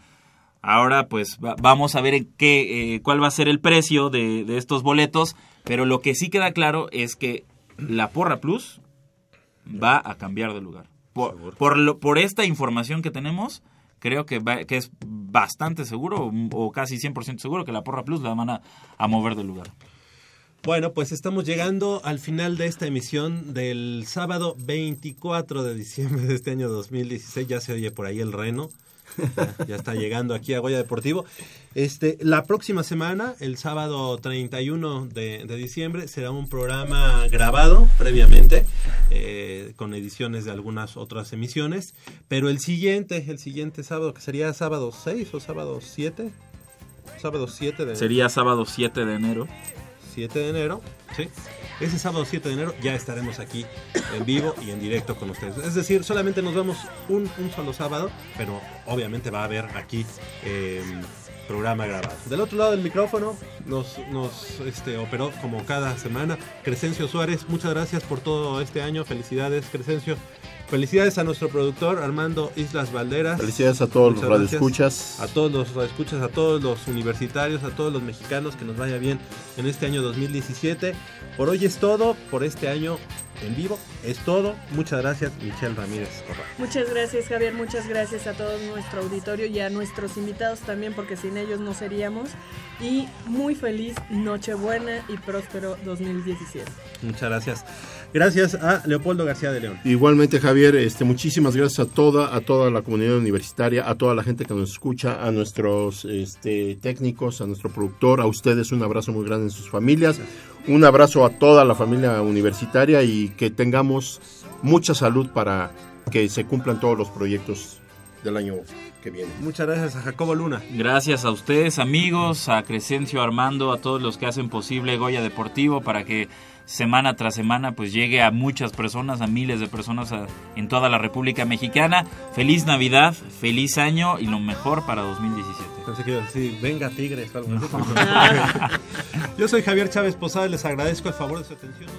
S4: Ahora pues va- vamos a ver en qué, eh, cuál va a ser el precio de, de estos boletos, pero lo que sí queda claro es que la Porra Plus va a cambiar de lugar. Por, por, lo- por esta información que tenemos, creo que, va- que es bastante seguro o, o casi 100% seguro que la Porra Plus la van a, a mover de lugar.
S1: Bueno, pues estamos llegando al final de esta emisión del sábado 24 de diciembre de este año 2016. Ya se oye por ahí el reno. Ya, ya está llegando aquí a Goya Deportivo. Este, la próxima semana, el sábado 31 de, de diciembre, será un programa grabado previamente, eh, con ediciones de algunas otras emisiones. Pero el siguiente, el siguiente sábado, que sería sábado 6 o sábado 7, sábado 7 de
S4: Sería sábado 7 de enero.
S1: 7 de enero, ¿sí? Ese sábado 7 de enero ya estaremos aquí en vivo y en directo con ustedes. Es decir, solamente nos vemos un, un solo sábado, pero obviamente va a haber aquí eh, programa grabado. Del otro lado del micrófono nos, nos este, operó como cada semana Crescencio Suárez. Muchas gracias por todo este año. Felicidades, Crescencio. Felicidades a nuestro productor Armando Islas Valderas.
S2: Felicidades a todos los
S1: Muchas gracias.
S2: radioescuchas.
S1: A todos los radioescuchas, a todos los universitarios, a todos los mexicanos, que nos vaya bien en este año 2017. Por hoy es todo, por este año en vivo es todo. Muchas gracias, Michelle Ramírez Corral.
S3: Muchas gracias Javier, muchas gracias a todo nuestro auditorio y a nuestros invitados también porque sin ellos no seríamos. Y muy feliz Nochebuena y próspero 2017.
S1: Muchas gracias. Gracias a Leopoldo García de León.
S2: Igualmente, Javier, este, muchísimas gracias a toda, a toda la comunidad universitaria, a toda la gente que nos escucha, a nuestros este, técnicos, a nuestro productor, a ustedes un abrazo muy grande en sus familias, un abrazo a toda la familia universitaria y que tengamos mucha salud para que se cumplan todos los proyectos del año que viene.
S1: Muchas gracias a Jacobo Luna.
S4: Gracias a ustedes, amigos, a Crescencio Armando, a todos los que hacen posible Goya Deportivo para que semana tras semana pues llegue a muchas personas, a miles de personas a- en toda la República Mexicana. Feliz Navidad, feliz año y lo mejor para 2017.
S1: Pensé que decir, venga Tigres. algo. Yo soy Javier Chávez Posada, les agradezco el favor de su atención.